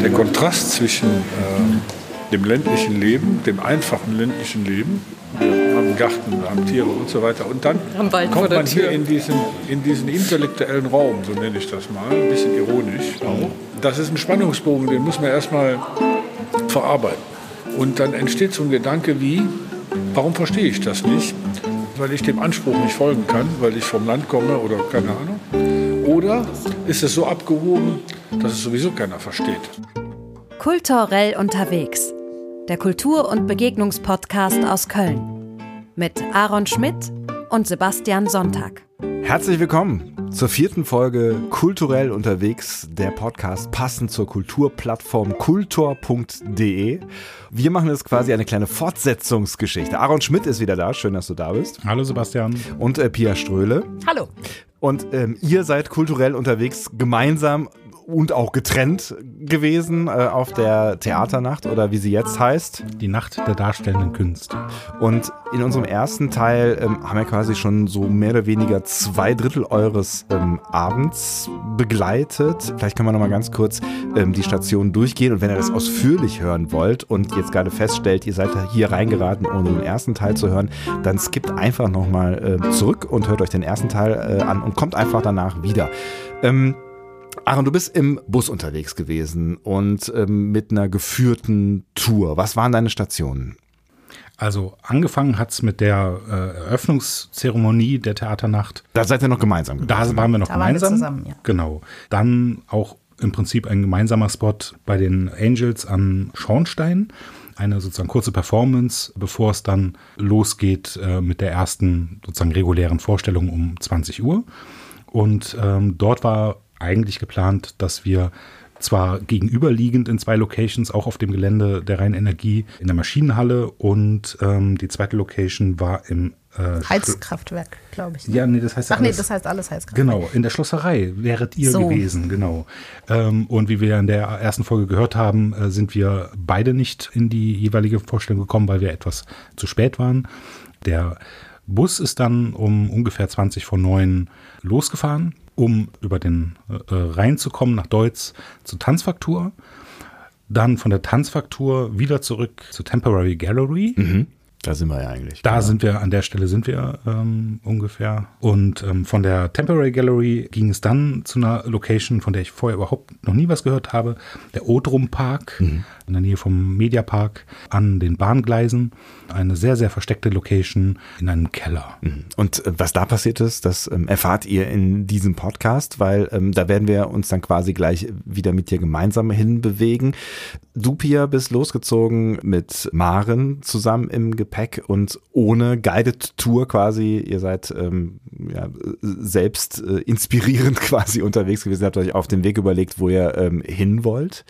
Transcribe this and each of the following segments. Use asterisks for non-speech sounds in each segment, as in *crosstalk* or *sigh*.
Der Kontrast zwischen äh, dem ländlichen Leben, dem einfachen ländlichen Leben, wir haben Garten, wir haben Tiere und so weiter, und dann kommt man hier in diesen, in diesen intellektuellen Raum, so nenne ich das mal, ein bisschen ironisch auch. Das ist ein Spannungsbogen, den muss man erstmal verarbeiten. Und dann entsteht so ein Gedanke wie, warum verstehe ich das nicht? Weil ich dem Anspruch nicht folgen kann, weil ich vom Land komme oder keine Ahnung. Oder ist es so abgehoben, dass es sowieso keiner versteht? Kulturell unterwegs. Der Kultur- und Begegnungspodcast aus Köln. Mit Aaron Schmidt und Sebastian Sonntag. Herzlich willkommen zur vierten Folge Kulturell unterwegs, der Podcast passend zur Kulturplattform kultor.de. Wir machen jetzt quasi eine kleine Fortsetzungsgeschichte. Aaron Schmidt ist wieder da, schön, dass du da bist. Hallo Sebastian. Und äh, Pia Ströhle. Hallo. Und ähm, ihr seid kulturell unterwegs gemeinsam und auch getrennt gewesen äh, auf der Theaternacht oder wie sie jetzt heißt. Die Nacht der darstellenden Künste. Und in unserem ersten Teil ähm, haben wir quasi schon so mehr oder weniger zwei Drittel eures ähm, Abends begleitet. Vielleicht können wir noch mal ganz kurz ähm, die Station durchgehen und wenn ihr das ausführlich hören wollt und jetzt gerade feststellt, ihr seid hier reingeraten, ohne den ersten Teil zu hören, dann skippt einfach noch mal äh, zurück und hört euch den ersten Teil äh, an und kommt einfach danach wieder. Ähm, Aaron, du bist im Bus unterwegs gewesen und ähm, mit einer geführten Tour. Was waren deine Stationen? Also angefangen hat es mit der äh, Eröffnungszeremonie der Theaternacht. Da seid ihr noch gemeinsam gewesen. Da waren wir noch Da waren wir gemeinsam. zusammen, ja. Genau. Dann auch im Prinzip ein gemeinsamer Spot bei den Angels am Schornstein. Eine sozusagen kurze Performance, bevor es dann losgeht äh, mit der ersten sozusagen regulären Vorstellung um 20 Uhr. Und ähm, dort war eigentlich geplant, dass wir zwar gegenüberliegend in zwei Locations, auch auf dem Gelände der Rheinenergie, in der Maschinenhalle und ähm, die zweite Location war im äh, Heizkraftwerk, glaube ich. ne? Ja, nee, das heißt Ach nee, alles- das heißt alles Heizkraftwerk. Genau, in der Schlosserei wäret ihr So. gewesen, genau. Ähm, und wie wir in der ersten Folge gehört haben, äh, sind wir beide nicht in die jeweilige Vorstellung gekommen, weil wir etwas zu spät waren. Der Bus ist dann um ungefähr 20 vor 9 losgefahren, um über den äh, Rhein zu kommen nach Deutz zur Tanzfaktur. Dann von der Tanzfaktur wieder zurück zur Temporary Gallery. Mhm. Da sind wir ja eigentlich. Da sind wir, an der Stelle sind wir ähm, ungefähr. Und ähm, von der Temporary Gallery ging es dann zu einer Location, von der ich vorher überhaupt noch nie was gehört habe, der Odrum Park, in der Nähe vom Mediapark, an den Bahngleisen. Eine sehr, sehr versteckte Location in einem Keller. Mhm. Und äh, was da passiert ist, das ähm, erfahrt ihr in diesem Podcast, weil ähm, da werden wir uns dann quasi gleich wieder mit dir gemeinsam hinbewegen. Du, Pia, bist losgezogen mit Maren zusammen im Gepäck und ohne Guided Tour quasi. Ihr seid ähm, ja, selbst äh, inspirierend *laughs* quasi unterwegs gewesen, habt euch auf den Weg überlegt, wo ihr ähm, hin wollt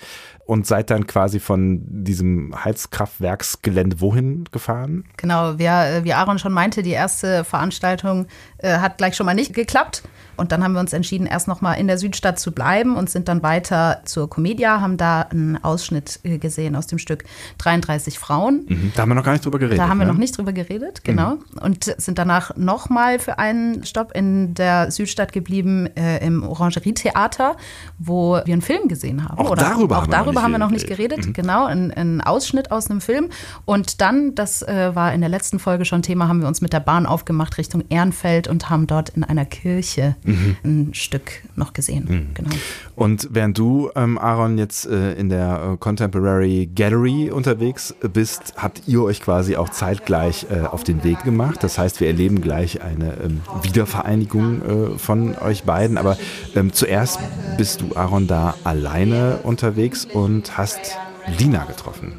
und seid dann quasi von diesem Heizkraftwerksgelände wohin gefahren? Genau, wie, äh, wie Aaron schon meinte, die erste Veranstaltung äh, hat gleich schon mal nicht geklappt. Und dann haben wir uns entschieden, erst noch mal in der Südstadt zu bleiben und sind dann weiter zur Comedia, haben da einen Ausschnitt äh, gesehen aus dem Stück 33 Frauen. Mhm. Da haben wir noch gar nicht drüber geredet. Da haben wir ne? noch nicht drüber geredet, genau. Und sind danach nochmal für einen Stopp in der Südstadt geblieben, äh, im Orangerietheater, wo wir einen Film gesehen haben. Auch darüber auch haben noch darüber haben wir noch nicht geredet. geredet, genau. Ein, ein Ausschnitt aus einem Film. Und dann, das äh, war in der letzten Folge schon Thema, haben wir uns mit der Bahn aufgemacht Richtung Ehrenfeld und haben dort in einer Kirche Mhm. ein Stück noch gesehen. Genau. Und während du, ähm, Aaron, jetzt äh, in der äh, Contemporary Gallery unterwegs bist, habt ihr euch quasi auch zeitgleich äh, auf den Weg gemacht. Das heißt, wir erleben gleich eine ähm, Wiedervereinigung äh, von euch beiden. Aber ähm, zuerst bist du, Aaron, da alleine unterwegs und hast Lina getroffen.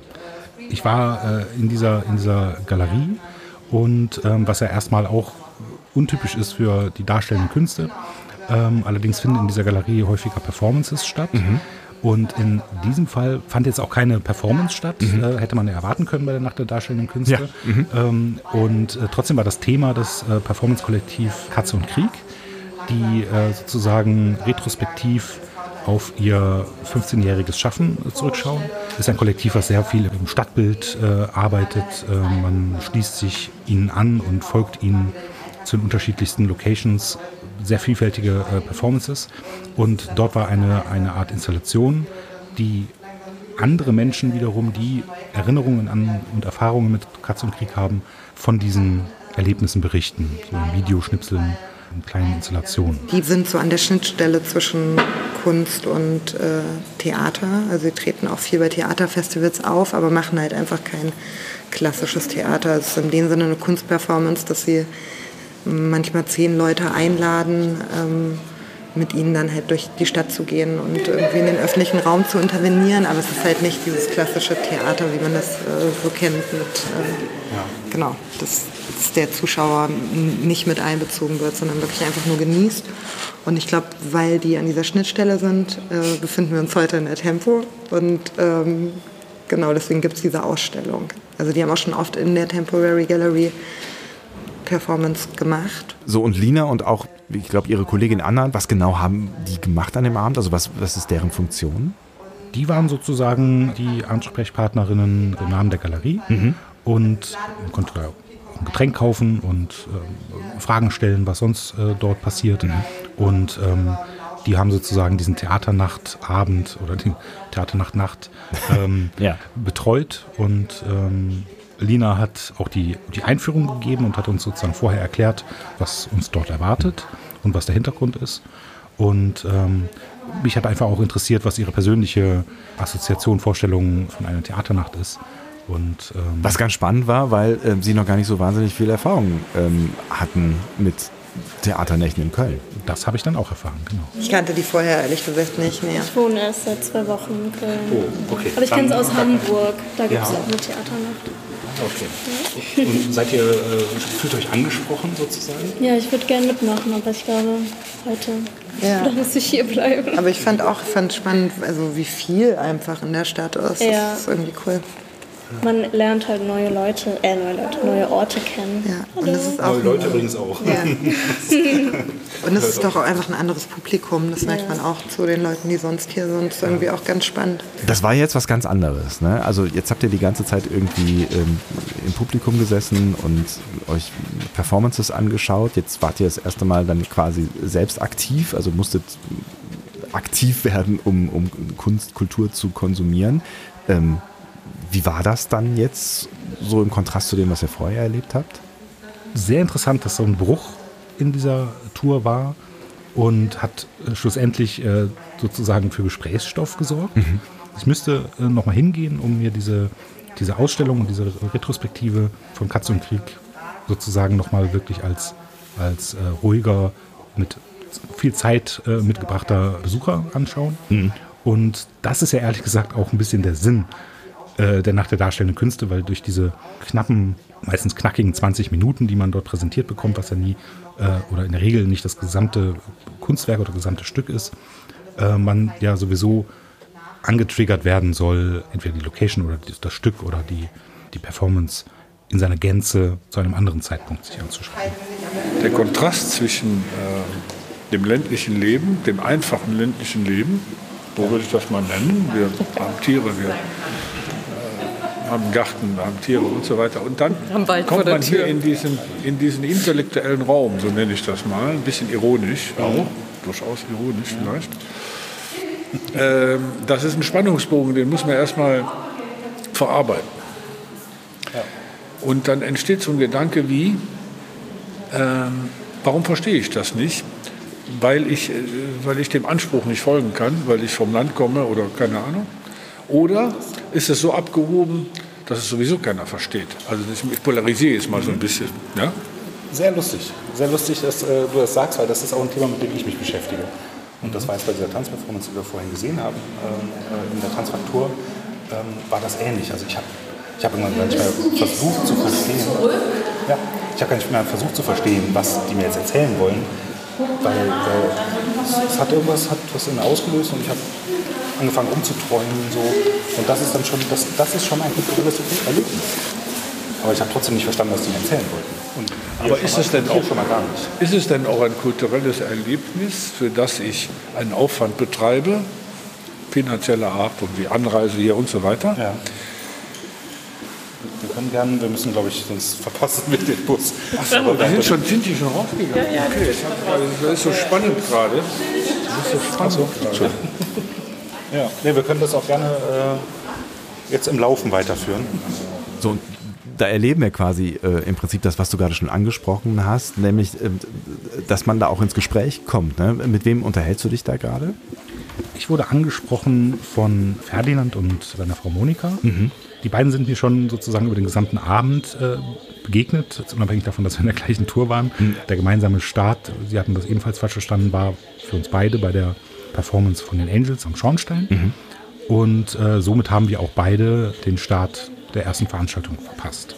Ich war äh, in, dieser, in dieser Galerie und ähm, was ja erstmal auch untypisch ist für die darstellenden Künste. Ähm, allerdings finden in dieser Galerie häufiger Performances statt. Und in diesem Fall fand jetzt auch keine Performance statt, äh, hätte man ja erwarten können bei der Nacht der darstellenden Künste. Ähm, und äh, trotzdem war das Thema des äh, Performance-Kollektiv Katze und Krieg, die äh, sozusagen retrospektiv auf ihr 15-jähriges Schaffen zurückschauen. Ist ein Kollektiv, was sehr viel im Stadtbild äh, arbeitet. Äh, man schließt sich ihnen an und folgt ihnen zu den unterschiedlichsten Locations, sehr vielfältige äh, Performances. Und dort war eine, eine Art Installation, die andere Menschen wiederum, die Erinnerungen an und Erfahrungen mit Katz und Krieg haben, von diesen Erlebnissen berichten, so in Videoschnipseln, in kleinen Installationen. Die sind so an der Schnittstelle zwischen Kunst und äh, Theater. Also sie treten auch viel bei Theaterfestivals auf, aber machen halt einfach kein klassisches Theater. Es ist in dem Sinne eine Kunstperformance, dass sie manchmal zehn Leute einladen, ähm, mit ihnen dann halt durch die Stadt zu gehen und irgendwie in den öffentlichen Raum zu intervenieren. Aber es ist halt nicht dieses klassische Theater, wie man das äh, so kennt. Mit, äh, ja. Genau, dass, dass, der Zuschauer nicht mit einbezogen wird, sondern wirklich einfach nur genießt. Und ich glaube, weil die an dieser Schnittstelle sind, äh, befinden wir uns heute in der Tempo. Und ähm, genau deswegen gibt es diese Ausstellung. Also die haben auch schon oft in der Temporary Gallery Performance gemacht. So und Lina und auch, ich glaube, ihre Kollegin Anna, was genau haben die gemacht an dem Abend? Also was, was ist deren Funktion? Die waren sozusagen die Ansprechpartnerinnen im Namen der Galerie mhm. und man konnte da ein Getränk kaufen und äh, Fragen stellen, was sonst äh, dort passiert. Mhm. Und ähm, die haben sozusagen diesen Theaternachtabend oder die Theaternacht-Nacht ähm, *laughs* ja. betreut und ähm, Lina hat auch die, die Einführung gegeben und hat uns sozusagen vorher erklärt, was uns dort erwartet und was der Hintergrund ist. Und ähm, mich hat einfach auch interessiert, was ihre persönliche Assoziation, Vorstellung von einer Theaternacht ist. Und, ähm, was ganz spannend war, weil äh, sie noch gar nicht so wahnsinnig viel Erfahrung ähm, hatten mit Theaternächten in Köln. Das habe ich dann auch erfahren, genau. Ich kannte die vorher ehrlich gesagt nicht mehr. Ich wohne erst seit zwei Wochen in Köln. Oh, okay. Aber ich kenne es aus Hamburg. Da gibt es ja. auch eine Theaternacht. Okay. Und seid ihr, äh, fühlt euch angesprochen sozusagen? Ja, ich würde gerne mitmachen, aber ich glaube, heute ja. *laughs* muss ich hier bleiben. Aber ich fand auch fand spannend, also wie viel einfach in der Stadt ist. Ja. Das ist irgendwie cool. Man lernt halt neue Leute, äh, neue Leute, neue Orte kennen. Ja, und das ist auch neue Leute übrigens auch. Ja. *laughs* und es ist doch auch einfach ein anderes Publikum. Das merkt man auch zu den Leuten, die sonst hier sind. Das ist irgendwie auch ganz spannend. Das war jetzt was ganz anderes. Ne? Also jetzt habt ihr die ganze Zeit irgendwie ähm, im Publikum gesessen und euch Performances angeschaut. Jetzt wart ihr das erste Mal dann quasi selbst aktiv, also musstet aktiv werden, um, um Kunst, Kultur zu konsumieren. Ähm, wie war das dann jetzt so im Kontrast zu dem, was ihr vorher erlebt habt? Sehr interessant, dass so ein Bruch in dieser Tour war und hat äh, schlussendlich äh, sozusagen für Gesprächsstoff gesorgt. Mhm. Ich müsste äh, nochmal hingehen, um mir diese, diese Ausstellung und diese Retrospektive von Katz und Krieg sozusagen nochmal wirklich als, als äh, ruhiger, mit viel Zeit äh, mitgebrachter Besucher anschauen. Mhm. Und das ist ja ehrlich gesagt auch ein bisschen der Sinn äh, der Nacht der darstellenden Künste, weil durch diese knappen, meistens knackigen 20 Minuten, die man dort präsentiert bekommt, was ja nie äh, oder in der Regel nicht das gesamte Kunstwerk oder gesamte Stück ist, äh, man ja sowieso angetriggert werden soll, entweder die Location oder das Stück oder die, die Performance in seiner Gänze zu einem anderen Zeitpunkt sich anzuschauen. Der Kontrast zwischen äh, dem ländlichen Leben, dem einfachen ländlichen Leben, so würde ich das mal nennen, wir haben Tiere, wir haben Garten, haben Tiere und so weiter. Und dann kommt man hier in diesen, in diesen intellektuellen Raum, so nenne ich das mal, ein bisschen ironisch auch, durchaus ironisch vielleicht. Ähm, das ist ein Spannungsbogen, den muss man erstmal verarbeiten. Und dann entsteht so ein Gedanke wie, ähm, warum verstehe ich das nicht? Weil ich, äh, weil ich dem Anspruch nicht folgen kann, weil ich vom Land komme oder keine Ahnung. Oder ist es so abgehoben, dass es sowieso keiner versteht? Also ich polarisiere jetzt mal so ein bisschen. Ja? Sehr lustig. Sehr lustig, dass äh, du das sagst, weil das ist auch ein Thema, mit dem ich mich beschäftige. Und das war jetzt bei dieser Tanzperformance, die wir vorhin gesehen haben, äh, in der Tanzfaktur, ähm, war das ähnlich. Also ich habe ich hab irgendwann gar nicht mehr versucht zu verstehen. Ja, ich habe gar nicht mehr versucht zu verstehen, was die mir jetzt erzählen wollen. Weil äh, es hat irgendwas hat was in mir ausgelöst und ich habe angefangen umzuträumen. So. Und das ist dann schon, das, das ist schon ein kulturelles Erlebnis. Aber ich habe trotzdem nicht verstanden, was die erzählen wollten. Und Aber ist es, denn auch, schon mal gar nicht. ist es denn auch ein kulturelles Erlebnis, für das ich einen Aufwand betreibe, finanzieller Art und die Anreise hier und so weiter? Ja. können gerne, wir müssen, glaube ich, sonst verpassen wir den Bus. Achso, wir sind, schon, sind die schon rausgegangen? Ja, ja, okay, das ist so spannend gerade. Das ist so spannend so, gerade. Ja, nee, wir können das auch gerne äh, jetzt im Laufen weiterführen. So, da erleben wir quasi äh, im Prinzip das, was du gerade schon angesprochen hast, nämlich, äh, dass man da auch ins Gespräch kommt. Ne? Mit wem unterhältst du dich da gerade? Ich wurde angesprochen von Ferdinand und seiner Frau Monika. Mhm. Die beiden sind mir schon sozusagen über den gesamten Abend äh, begegnet, unabhängig davon, dass wir in der gleichen Tour waren. Mhm. Der gemeinsame Start, Sie hatten das ebenfalls falsch verstanden, war für uns beide bei der Performance von den Angels am Schornstein. Mhm. Und äh, somit haben wir auch beide den Start der ersten Veranstaltung verpasst.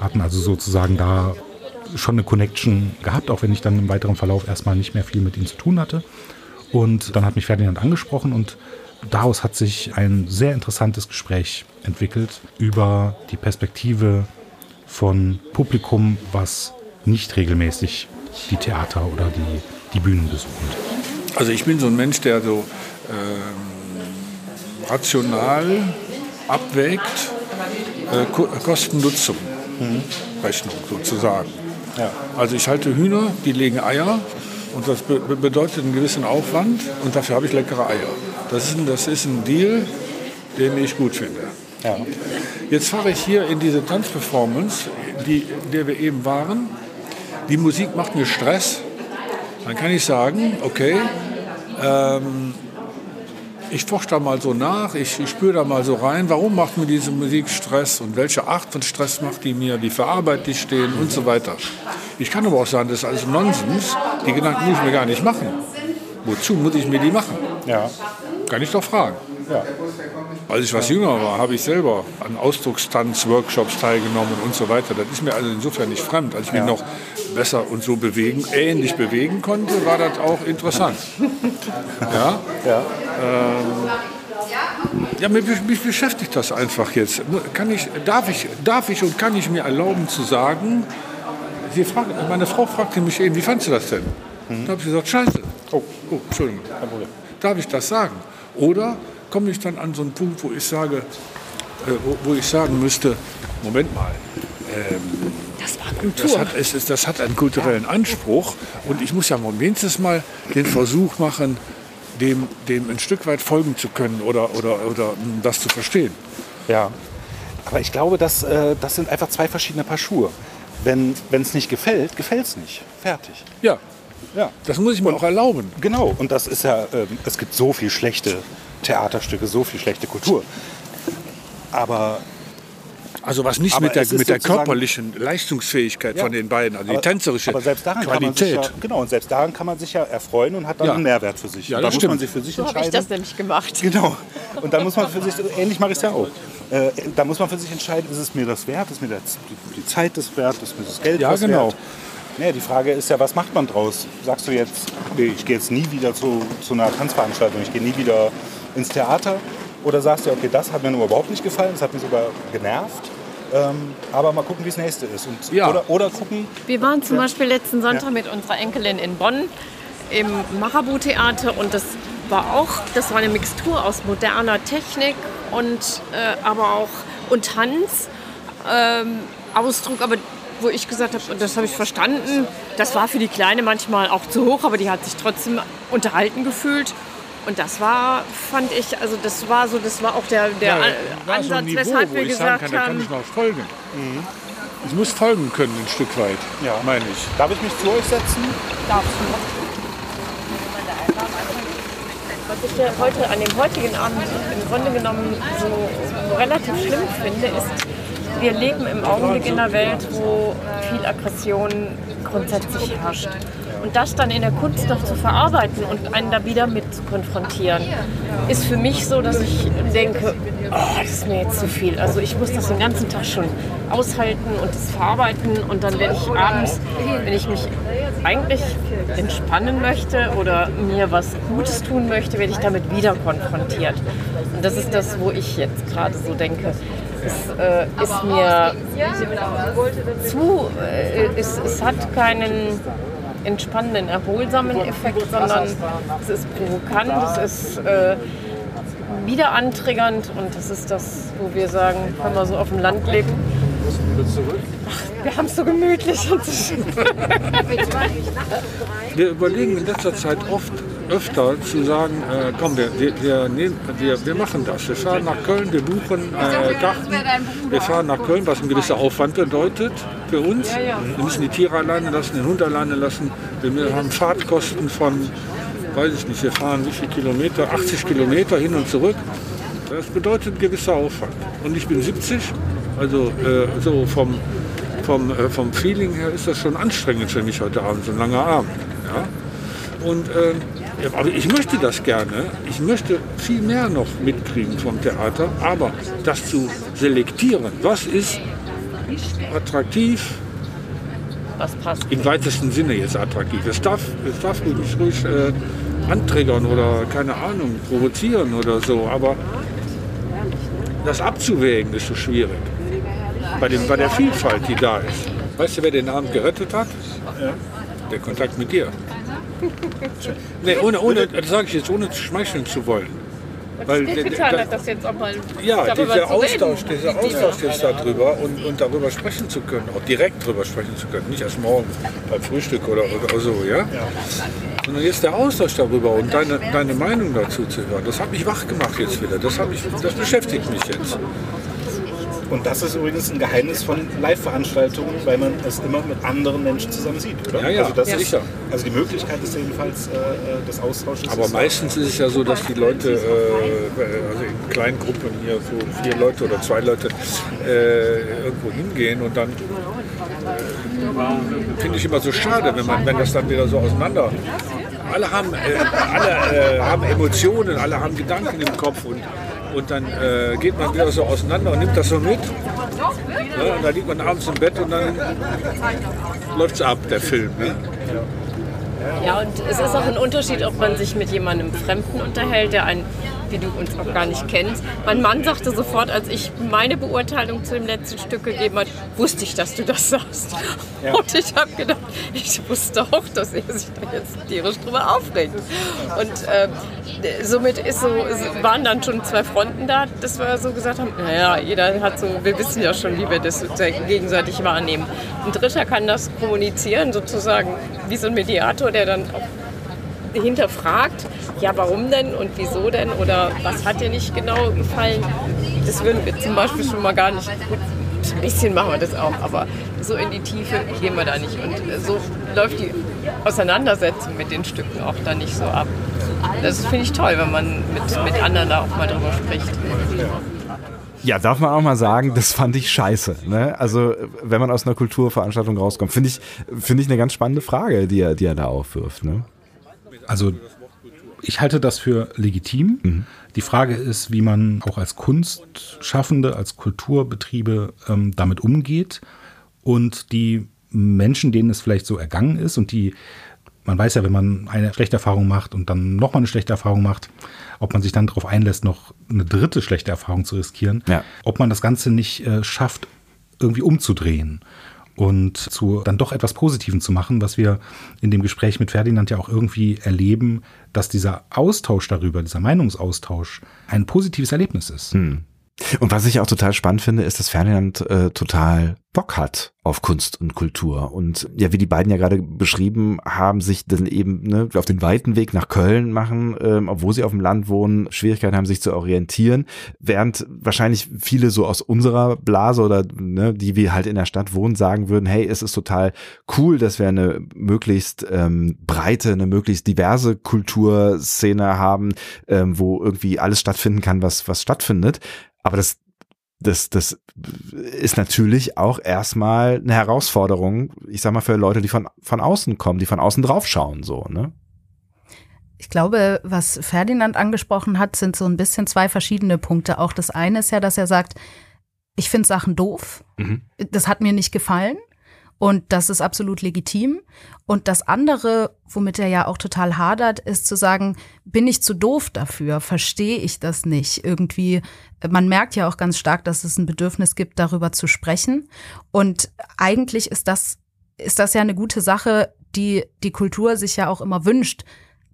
Hatten also sozusagen da schon eine Connection gehabt, auch wenn ich dann im weiteren Verlauf erstmal nicht mehr viel mit ihnen zu tun hatte. Und dann hat mich Ferdinand angesprochen und daraus hat sich ein sehr interessantes Gespräch entwickelt über die Perspektive von Publikum, was nicht regelmäßig die Theater oder die, die Bühnen besucht. Also ich bin so ein Mensch, der so ähm, rational abwägt, äh, Kosten-Nutzung, mhm. Rechnung sozusagen. Ja. Also ich halte Hühner, die legen Eier und das be bedeutet einen gewissen Aufwand und dafür habe ich leckere Eier. Das ist ein, das ist ein Deal, den ich gut finde. Ja. Jetzt fahre ich hier in diese Tanzperformance, die, in der wir eben waren. Die Musik macht mir Stress. Dann kann ich sagen, okay, ähm, ich forsche da mal so nach, ich, ich spüre da mal so rein, warum macht mir diese Musik Stress und welche Art von Stress macht die mir, wie verarbeitet die stehen und so weiter. Ich kann aber auch sagen, das ist alles Nonsens, die Gedanken muss ich mir gar nicht machen. Wozu muss ich mir die machen? Ja. Kann ich doch fragen. Ja. Als ich was jünger war, habe ich selber an Ausdruckstanz-Workshops teilgenommen und so weiter. Das ist mir also insofern nicht fremd. Als ich mich noch besser und so bewegen, ähnlich bewegen konnte, war das auch interessant. *laughs* ja? Ja. Ähm, ja, mich, mich, beschäftigt das einfach jetzt. Kann ich, darf, ich, darf ich und kann ich mir erlauben zu sagen, sie fragt, meine Frau fragte mich eben, wie fandest du das denn? Mhm. Da habe ich gesagt, scheiße. Oh, oh Entschuldigung. Darf ich das sagen? Oder komme ich dann an so einen Punkt, wo ich sage, äh, wo, wo, ich sagen müsste, Moment mal, ähm, das war Kultur. Das hat, es, das hat einen kulturellen Anspruch und ich muss ja wenigstens mal den Versuch machen, dem, dem ein Stück weit folgen zu können oder, oder, oder das zu verstehen. Ja, aber ich glaube, das, äh, das sind einfach zwei verschiedene Paar Schuhe. Wenn es nicht gefällt, gefällt es nicht. Fertig. Ja. Ja. Das muss ich mir und, auch erlauben. Genau, und das ist ja, äh, es gibt so viel schlechte Theaterstücke, so viel schlechte Kultur. Aber also was nicht mit der, mit der körperlichen Leistungsfähigkeit ja, von den beiden, also aber, die tänzerische aber selbst daran Qualität. Kann man sich ja, genau, und selbst daran kann man sich ja erfreuen und hat dann ja. einen Mehrwert für sich. Ja, da muss man sich für sich so entscheiden. habe ich das nämlich gemacht. Genau. Und dann muss man für sich, ähnlich mache ich es ja auch. Äh, da muss man für sich entscheiden, ist es mir das wert, ist mir das, die Zeit das wert, ist mir das Geld ja, genau. wert. Nee, die Frage ist ja, was macht man draus? Sagst du jetzt, nee, ich gehe jetzt nie wieder zu, zu einer Tanzveranstaltung, ich gehe nie wieder ins Theater? Oder sagst du, okay, das hat mir nur überhaupt nicht gefallen, das hat mich sogar genervt? Ähm, aber mal gucken, wie das nächste ist. Und, ja. oder, oder gucken. Wir waren zum Beispiel letzten Sonntag ja. mit unserer Enkelin in Bonn im Marabu-Theater und das war auch, das war eine Mixtur aus moderner Technik und äh, aber auch und Tanz. Ähm, Ausdruck, aber wo ich gesagt habe, das habe ich verstanden, das war für die Kleine manchmal auch zu hoch, aber die hat sich trotzdem unterhalten gefühlt. Und das war, fand ich, also das war so, das war auch der, der ja, Ansatz, so Niveau, weshalb wir gesagt kann, haben. kann ich noch folgen. Mhm. Ich muss folgen können ein Stück weit, ja. meine ich. Darf ich mich zu euch setzen? Darfst du. Was ich ja heute an dem heutigen Abend im Grunde genommen so relativ schlimm finde, ist, wir leben im Augenblick in einer Welt, wo viel Aggression grundsätzlich herrscht. Und das dann in der Kunst noch zu verarbeiten und einen da wieder mit zu konfrontieren, ist für mich so, dass ich denke, oh, das ist mir jetzt zu viel. Also ich muss das den ganzen Tag schon aushalten und das verarbeiten und dann werde ich abends, wenn ich mich eigentlich entspannen möchte oder mir was Gutes tun möchte, werde ich damit wieder konfrontiert. Und das ist das, wo ich jetzt gerade so denke. Es äh, ist mir zu, äh, es, es hat keinen entspannenden, erholsamen Effekt, sondern es ist provokant, es ist äh, wieder antriggernd und das ist das, wo wir sagen, können wir so auf dem Land leben. Ach, wir haben es so gemütlich. wir überlegen in letzter Zeit oft, öfter zu sagen, äh, komm, wir, wir, wir, nehmen, wir, wir machen das. Wir fahren nach Köln, wir buchen äh, Garten, wir fahren nach Köln, was ein gewisser Aufwand bedeutet für uns. Wir müssen die Tiere alleine lassen, den Hund alleine lassen. Wir haben Fahrtkosten von, weiß ich nicht, wir fahren wie viele Kilometer, 80 Kilometer hin und zurück. Das bedeutet ein gewisser Aufwand. Und ich bin 70, also äh, so vom, vom, äh, vom Feeling her ist das schon anstrengend für mich heute Abend, so ein langer Abend. Ja? Und äh, aber ich möchte das gerne. Ich möchte viel mehr noch mitkriegen vom Theater. Aber das zu selektieren, was ist attraktiv, was passt. Im weitesten Sinne jetzt attraktiv. Es darf, es darf ruhig, ruhig äh, anträgern oder keine Ahnung, provozieren oder so. Aber das abzuwägen ist so schwierig. Bei, dem, bei der Vielfalt, die da ist. Weißt du, wer den Abend gerettet hat? Ja. Der Kontakt mit dir. Nee, ohne, ohne, das sage ich jetzt, ohne schmeicheln zu wollen. Und Weil der, getan hat, das jetzt auch mal Ja, dieser Austausch, dieser Austausch jetzt darüber und, und darüber sprechen zu können, auch direkt darüber sprechen zu können, nicht erst morgen beim Frühstück oder, oder so, ja? ja. Sondern jetzt der Austausch darüber und deine, deine Meinung dazu zu hören, das hat mich wach gemacht jetzt wieder, das, ich, das beschäftigt mich jetzt. Und das ist übrigens ein Geheimnis von Live-Veranstaltungen, weil man es immer mit anderen Menschen zusammen sieht, oder? Ja, ja, also das ja. Ist, also die Möglichkeit ist jedenfalls äh, äh des Austausches. Aber meistens ist es ja so, dass die Leute, äh, also in kleinen Gruppen hier, so vier Leute oder zwei Leute, äh, irgendwo hingehen und dann äh, finde ich immer so schade, wenn, man, wenn das dann wieder so auseinander alle haben, äh, alle, äh, haben Emotionen, alle haben Gedanken im Kopf und und dann äh, geht man wieder so auseinander und nimmt das so mit. Ja, und dann liegt man abends im Bett und dann läuft es ab, der Film. Ne? Ja, und es ist auch ein Unterschied, ob man sich mit jemandem Fremden unterhält, der einen wie du uns auch gar nicht kennst. Mein Mann sagte sofort, als ich meine Beurteilung zu dem letzten Stück gegeben hat, wusste ich, dass du das sagst. Ja. Und ich habe gedacht, ich wusste auch, dass er sich da jetzt tierisch drüber aufregt. Und äh, somit ist so, waren dann schon zwei Fronten da, dass wir so gesagt haben, naja, jeder hat so, wir wissen ja schon, wie wir das gegenseitig wahrnehmen. Ein Dritter kann das kommunizieren, sozusagen wie so ein Mediator, der dann auch hinterfragt, ja, warum denn und wieso denn oder was hat dir nicht genau gefallen. Das würden wir zum Beispiel schon mal gar nicht. Gut, ein bisschen machen wir das auch, aber so in die Tiefe gehen wir da nicht. Und so läuft die Auseinandersetzung mit den Stücken auch da nicht so ab. Das finde ich toll, wenn man mit, mit anderen da auch mal drüber spricht. Ja, darf man auch mal sagen, das fand ich scheiße. Ne? Also, wenn man aus einer Kulturveranstaltung rauskommt, finde ich, finde ich eine ganz spannende Frage, die er, die er da aufwirft. Ne? Also ich halte das für legitim. Mhm. Die Frage ist, wie man auch als Kunstschaffende, als Kulturbetriebe ähm, damit umgeht. Und die Menschen, denen es vielleicht so ergangen ist und die, man weiß ja, wenn man eine schlechte Erfahrung macht und dann nochmal eine schlechte Erfahrung macht, ob man sich dann darauf einlässt, noch eine dritte schlechte Erfahrung zu riskieren, ja. ob man das Ganze nicht äh, schafft, irgendwie umzudrehen und zu dann doch etwas Positiven zu machen, was wir in dem Gespräch mit Ferdinand ja auch irgendwie erleben, dass dieser Austausch darüber, dieser Meinungsaustausch ein positives Erlebnis ist. Hm. Und was ich auch total spannend finde, ist, dass Ferdinand äh, total Bock hat auf Kunst und Kultur. Und ja, wie die beiden ja gerade beschrieben haben, sich dann eben ne, auf den weiten Weg nach Köln machen, ähm, obwohl sie auf dem Land wohnen, Schwierigkeiten haben, sich zu orientieren. Während wahrscheinlich viele so aus unserer Blase oder ne, die wir halt in der Stadt wohnen, sagen würden, hey, es ist total cool, dass wir eine möglichst ähm, breite, eine möglichst diverse Kulturszene haben, ähm, wo irgendwie alles stattfinden kann, was, was stattfindet. Aber das, das, das ist natürlich auch erstmal eine Herausforderung, ich sag mal, für Leute, die von, von außen kommen, die von außen draufschauen, so, ne? Ich glaube, was Ferdinand angesprochen hat, sind so ein bisschen zwei verschiedene Punkte. Auch das eine ist ja, dass er sagt, ich finde Sachen doof. Mhm. Das hat mir nicht gefallen. Und das ist absolut legitim. Und das andere, womit er ja auch total hadert, ist zu sagen, bin ich zu doof dafür? Verstehe ich das nicht? Irgendwie, man merkt ja auch ganz stark, dass es ein Bedürfnis gibt, darüber zu sprechen. Und eigentlich ist das, ist das ja eine gute Sache, die die Kultur sich ja auch immer wünscht,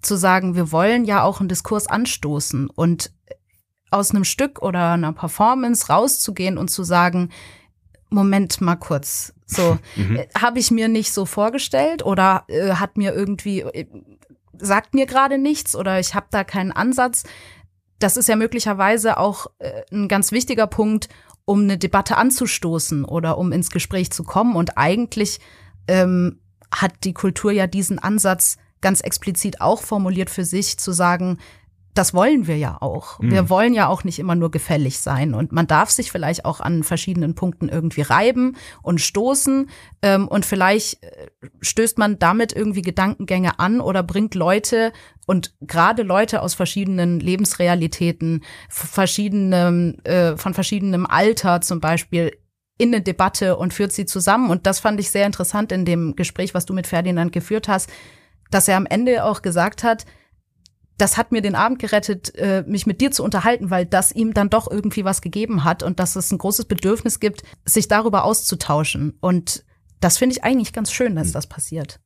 zu sagen, wir wollen ja auch einen Diskurs anstoßen. Und aus einem Stück oder einer Performance rauszugehen und zu sagen, Moment mal kurz, so *laughs* mhm. äh, habe ich mir nicht so vorgestellt oder äh, hat mir irgendwie äh, sagt mir gerade nichts oder ich habe da keinen Ansatz. Das ist ja möglicherweise auch äh, ein ganz wichtiger Punkt, um eine Debatte anzustoßen oder um ins Gespräch zu kommen. Und eigentlich ähm, hat die Kultur ja diesen Ansatz ganz explizit auch formuliert für sich, zu sagen, das wollen wir ja auch. Mhm. Wir wollen ja auch nicht immer nur gefällig sein. Und man darf sich vielleicht auch an verschiedenen Punkten irgendwie reiben und stoßen. Ähm, und vielleicht äh, stößt man damit irgendwie Gedankengänge an oder bringt Leute und gerade Leute aus verschiedenen Lebensrealitäten, verschiedenem, äh, von verschiedenem Alter zum Beispiel in eine Debatte und führt sie zusammen. Und das fand ich sehr interessant in dem Gespräch, was du mit Ferdinand geführt hast, dass er am Ende auch gesagt hat, das hat mir den Abend gerettet, äh, mich mit dir zu unterhalten, weil das ihm dann doch irgendwie was gegeben hat und dass es ein großes Bedürfnis gibt, sich darüber auszutauschen. Und das finde ich eigentlich ganz schön, dass hm. das passiert.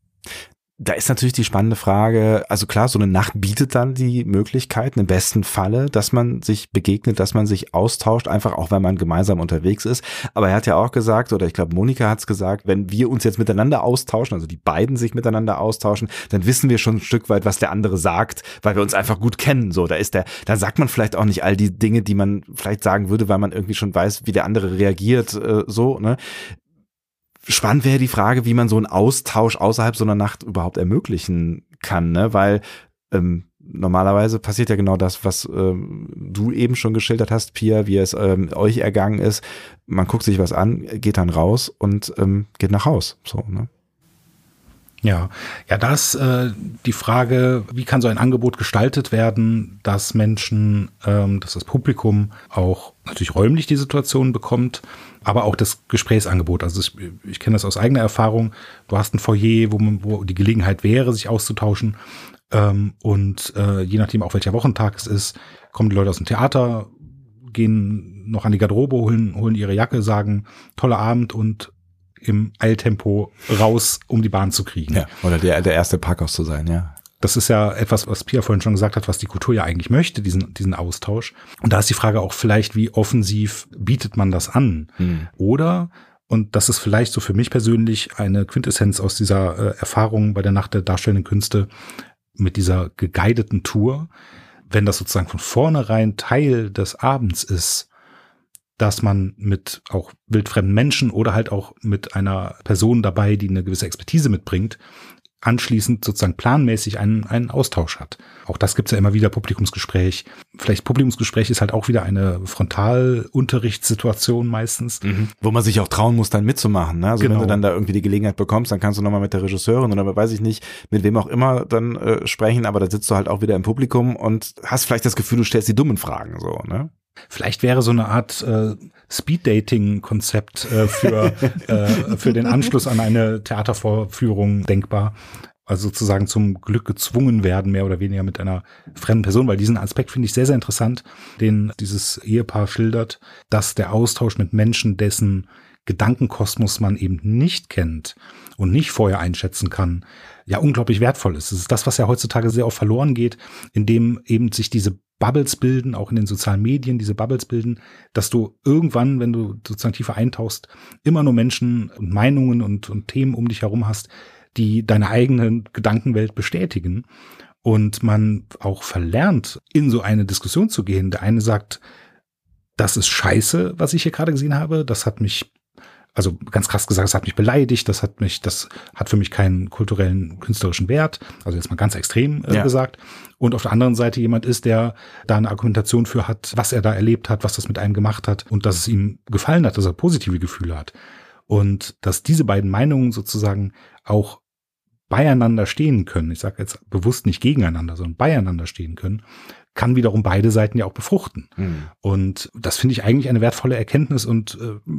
Da ist natürlich die spannende Frage, also klar, so eine Nacht bietet dann die Möglichkeiten im besten Falle, dass man sich begegnet, dass man sich austauscht, einfach auch, weil man gemeinsam unterwegs ist. Aber er hat ja auch gesagt, oder ich glaube, Monika hat es gesagt, wenn wir uns jetzt miteinander austauschen, also die beiden sich miteinander austauschen, dann wissen wir schon ein Stück weit, was der andere sagt, weil wir uns einfach gut kennen. So, da ist der, da sagt man vielleicht auch nicht all die Dinge, die man vielleicht sagen würde, weil man irgendwie schon weiß, wie der andere reagiert, äh, so, ne? Spannend wäre die Frage, wie man so einen Austausch außerhalb so einer Nacht überhaupt ermöglichen kann, ne? Weil ähm, normalerweise passiert ja genau das, was ähm, du eben schon geschildert hast, Pia, wie es ähm, euch ergangen ist. Man guckt sich was an, geht dann raus und ähm, geht nach Haus. So, ne? Ja, ja, das äh, die Frage, wie kann so ein Angebot gestaltet werden, dass Menschen, ähm, dass das Publikum auch natürlich räumlich die Situation bekommt, aber auch das Gesprächsangebot. Also ich, ich kenne das aus eigener Erfahrung. Du hast ein Foyer, wo, man, wo die Gelegenheit wäre, sich auszutauschen. Ähm, und äh, je nachdem auch welcher Wochentag es ist, kommen die Leute aus dem Theater, gehen noch an die Garderobe, holen, holen ihre Jacke, sagen, toller Abend und im Eiltempo raus, um die Bahn zu kriegen. Ja, oder der, der erste Parkhaus zu sein, ja. Das ist ja etwas, was Pia vorhin schon gesagt hat, was die Kultur ja eigentlich möchte, diesen, diesen Austausch. Und da ist die Frage auch vielleicht, wie offensiv bietet man das an? Hm. Oder, und das ist vielleicht so für mich persönlich eine Quintessenz aus dieser äh, Erfahrung bei der Nacht der darstellenden Künste mit dieser geguideten Tour, wenn das sozusagen von vornherein Teil des Abends ist, dass man mit auch wildfremden Menschen oder halt auch mit einer Person dabei, die eine gewisse Expertise mitbringt, anschließend sozusagen planmäßig einen, einen Austausch hat. Auch das gibt's ja immer wieder, Publikumsgespräch. Vielleicht Publikumsgespräch ist halt auch wieder eine Frontalunterrichtssituation meistens. Mhm. Wo man sich auch trauen muss, dann mitzumachen. Ne? Also genau. wenn du dann da irgendwie die Gelegenheit bekommst, dann kannst du nochmal mit der Regisseurin oder weiß ich nicht, mit wem auch immer dann äh, sprechen, aber da sitzt du halt auch wieder im Publikum und hast vielleicht das Gefühl, du stellst die dummen Fragen so, ne? Vielleicht wäre so eine Art äh, Speed-Dating-Konzept äh, für, *laughs* äh, für den Anschluss an eine Theatervorführung denkbar. Also sozusagen zum Glück gezwungen werden, mehr oder weniger mit einer fremden Person, weil diesen Aspekt finde ich sehr, sehr interessant, den dieses Ehepaar schildert, dass der Austausch mit Menschen, dessen Gedankenkosmos man eben nicht kennt und nicht vorher einschätzen kann, ja unglaublich wertvoll ist. Das ist das, was ja heutzutage sehr oft verloren geht, indem eben sich diese Bubbles bilden, auch in den sozialen Medien diese Bubbles bilden, dass du irgendwann, wenn du sozusagen tiefer eintauchst, immer nur Menschen und Meinungen und, und Themen um dich herum hast, die deine eigene Gedankenwelt bestätigen und man auch verlernt, in so eine Diskussion zu gehen. Der eine sagt, das ist scheiße, was ich hier gerade gesehen habe, das hat mich also ganz krass gesagt, es hat mich beleidigt, das hat mich, das hat für mich keinen kulturellen, künstlerischen Wert, also jetzt mal ganz extrem äh, ja. gesagt. Und auf der anderen Seite jemand ist, der da eine Argumentation für hat, was er da erlebt hat, was das mit einem gemacht hat und dass es ihm gefallen hat, dass er positive Gefühle hat. Und dass diese beiden Meinungen sozusagen auch beieinander stehen können, ich sage jetzt bewusst nicht gegeneinander, sondern beieinander stehen können, kann wiederum beide Seiten ja auch befruchten. Mhm. Und das finde ich eigentlich eine wertvolle Erkenntnis und äh,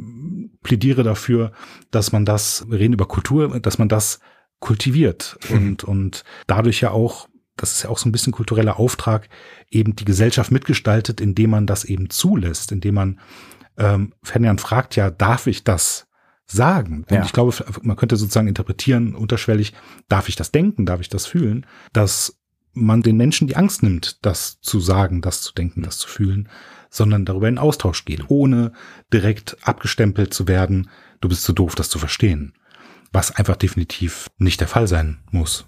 plädiere dafür, dass man das, wir reden über Kultur, dass man das kultiviert mhm. und, und dadurch ja auch, das ist ja auch so ein bisschen kultureller Auftrag, eben die Gesellschaft mitgestaltet, indem man das eben zulässt, indem man, ähm, Ferdinand fragt ja, darf ich das sagen? Und ja. ich glaube, man könnte sozusagen interpretieren, unterschwellig, darf ich das denken, darf ich das fühlen, dass man den Menschen die Angst nimmt, das zu sagen, das zu denken, das zu fühlen, sondern darüber in Austausch geht, ohne direkt abgestempelt zu werden, du bist zu doof, das zu verstehen. Was einfach definitiv nicht der Fall sein muss.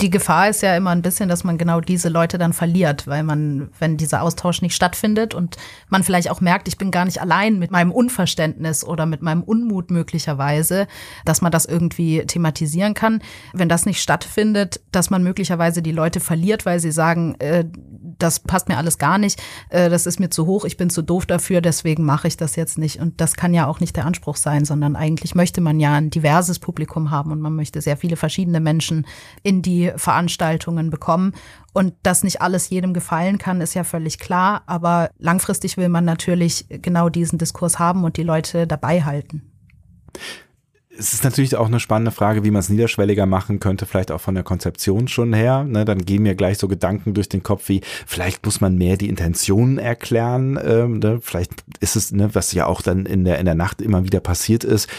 Die Gefahr ist ja immer ein bisschen, dass man genau diese Leute dann verliert, weil man, wenn dieser Austausch nicht stattfindet und man vielleicht auch merkt, ich bin gar nicht allein mit meinem Unverständnis oder mit meinem Unmut möglicherweise, dass man das irgendwie thematisieren kann. Wenn das nicht stattfindet, dass man möglicherweise die Leute verliert, weil sie sagen, äh, das passt mir alles gar nicht, äh, das ist mir zu hoch, ich bin zu doof dafür, deswegen mache ich das jetzt nicht. Und das kann ja auch nicht der Anspruch sein, sondern eigentlich möchte man ja ein diverses Publikum haben und man möchte sehr viele verschiedene Menschen in die die Veranstaltungen bekommen. Und dass nicht alles jedem gefallen kann, ist ja völlig klar. Aber langfristig will man natürlich genau diesen Diskurs haben und die Leute dabei halten es ist natürlich auch eine spannende Frage, wie man es niederschwelliger machen könnte, vielleicht auch von der Konzeption schon her. Ne, dann gehen mir gleich so Gedanken durch den Kopf wie, vielleicht muss man mehr die Intentionen erklären. Ähm, ne? Vielleicht ist es, ne, was ja auch dann in der, in der Nacht immer wieder passiert ist,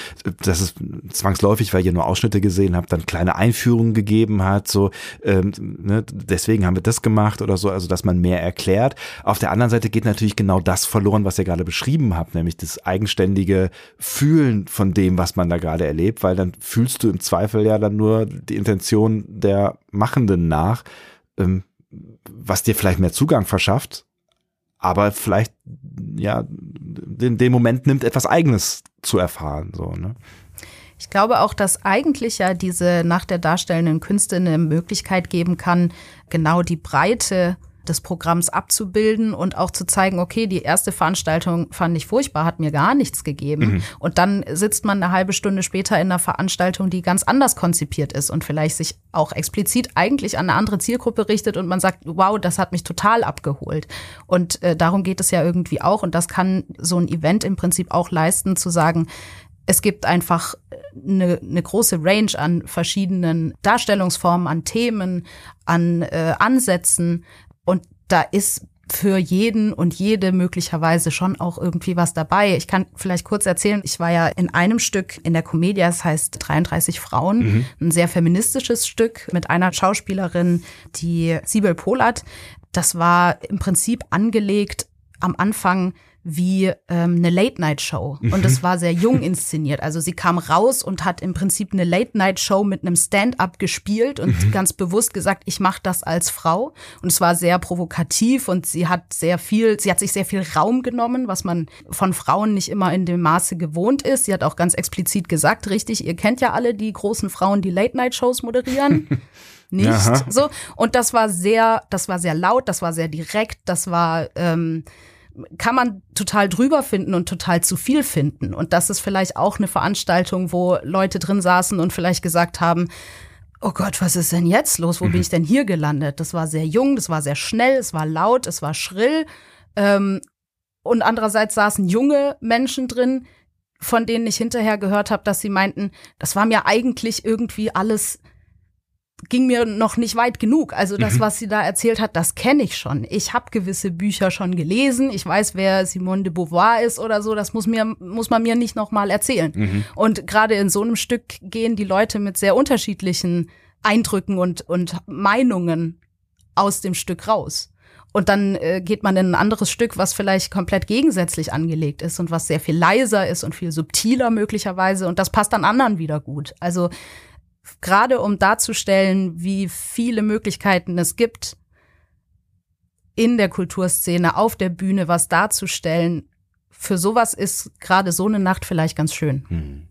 dass es zwangsläufig, weil ihr nur Ausschnitte gesehen habt, dann kleine Einführungen gegeben hat. So, ähm, ne, deswegen haben wir das gemacht oder so, also dass man mehr erklärt. Auf der anderen Seite geht natürlich genau das verloren, was ihr gerade beschrieben habt, nämlich das eigenständige Fühlen von dem, was man da gerade erlebt, weil dann fühlst du im Zweifel ja dann nur die Intention der Machenden nach, ähm, was dir vielleicht mehr Zugang verschafft, aber vielleicht ja den, den Moment nimmt, etwas Eigenes zu erfahren. So, ne? Ich glaube auch, dass eigentlich ja diese nach der darstellenden Künste eine Möglichkeit geben kann, genau die Breite des Programms abzubilden und auch zu zeigen, okay, die erste Veranstaltung fand ich furchtbar, hat mir gar nichts gegeben. Mhm. Und dann sitzt man eine halbe Stunde später in einer Veranstaltung, die ganz anders konzipiert ist und vielleicht sich auch explizit eigentlich an eine andere Zielgruppe richtet und man sagt, wow, das hat mich total abgeholt. Und äh, darum geht es ja irgendwie auch. Und das kann so ein Event im Prinzip auch leisten, zu sagen, es gibt einfach eine, eine große Range an verschiedenen Darstellungsformen, an Themen, an äh, Ansätzen, und da ist für jeden und jede möglicherweise schon auch irgendwie was dabei. Ich kann vielleicht kurz erzählen, ich war ja in einem Stück in der Comedia, das heißt 33 Frauen, mhm. ein sehr feministisches Stück mit einer Schauspielerin, die Sibel Polat. Das war im Prinzip angelegt am Anfang wie ähm, eine Late-Night-Show. Mhm. Und es war sehr jung inszeniert. Also sie kam raus und hat im Prinzip eine Late-Night-Show mit einem Stand-up gespielt und mhm. ganz bewusst gesagt, ich mache das als Frau. Und es war sehr provokativ und sie hat sehr viel, sie hat sich sehr viel Raum genommen, was man von Frauen nicht immer in dem Maße gewohnt ist. Sie hat auch ganz explizit gesagt, richtig, ihr kennt ja alle die großen Frauen, die Late-Night-Shows moderieren. *laughs* nicht. Aha. So. Und das war sehr, das war sehr laut, das war sehr direkt, das war ähm, kann man total drüber finden und total zu viel finden. Und das ist vielleicht auch eine Veranstaltung, wo Leute drin saßen und vielleicht gesagt haben, oh Gott, was ist denn jetzt los? Wo mhm. bin ich denn hier gelandet? Das war sehr jung, das war sehr schnell, es war laut, es war schrill. Ähm, und andererseits saßen junge Menschen drin, von denen ich hinterher gehört habe, dass sie meinten, das war mir eigentlich irgendwie alles ging mir noch nicht weit genug. Also das, mhm. was sie da erzählt hat, das kenne ich schon. Ich habe gewisse Bücher schon gelesen. Ich weiß, wer Simone de Beauvoir ist oder so. Das muss mir muss man mir nicht noch mal erzählen. Mhm. Und gerade in so einem Stück gehen die Leute mit sehr unterschiedlichen Eindrücken und und Meinungen aus dem Stück raus. Und dann äh, geht man in ein anderes Stück, was vielleicht komplett gegensätzlich angelegt ist und was sehr viel leiser ist und viel subtiler möglicherweise. Und das passt dann anderen wieder gut. Also gerade um darzustellen, wie viele Möglichkeiten es gibt, in der Kulturszene, auf der Bühne was darzustellen, für sowas ist gerade so eine Nacht vielleicht ganz schön. Hm.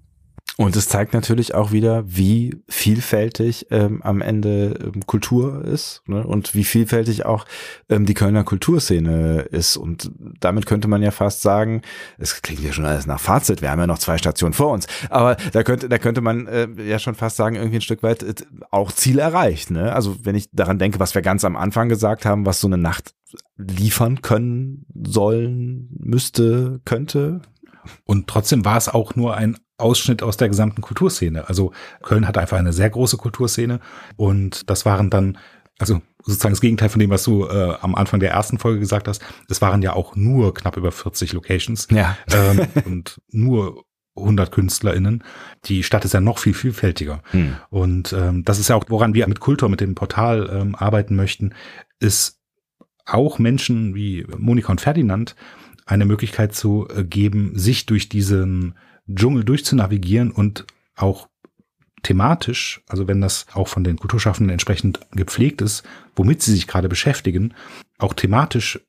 Und es zeigt natürlich auch wieder, wie vielfältig ähm, am Ende ähm, Kultur ist ne? und wie vielfältig auch ähm, die Kölner Kulturszene ist. Und damit könnte man ja fast sagen, es klingt ja schon alles nach Fazit, wir haben ja noch zwei Stationen vor uns, aber da könnte, da könnte man äh, ja schon fast sagen, irgendwie ein Stück weit äh, auch Ziel erreicht. Ne? Also wenn ich daran denke, was wir ganz am Anfang gesagt haben, was so eine Nacht liefern können, sollen, müsste, könnte. Und trotzdem war es auch nur ein Ausschnitt aus der gesamten Kulturszene. Also Köln hat einfach eine sehr große Kulturszene und das waren dann, also sozusagen das Gegenteil von dem, was du äh, am Anfang der ersten Folge gesagt hast. Es waren ja auch nur knapp über 40 Locations ja. ähm, *laughs* und nur 100 KünstlerInnen. Die Stadt ist ja noch viel vielfältiger. Hm. Und ähm, das ist ja auch, woran wir mit Kultur, mit dem Portal ähm, arbeiten möchten, ist auch Menschen wie Monika und Ferdinand eine Möglichkeit zu äh, geben, sich durch diesen Dschungel durchzunavigieren und auch thematisch, also wenn das auch von den Kulturschaffenden entsprechend gepflegt ist, womit sie sich gerade beschäftigen, auch thematisch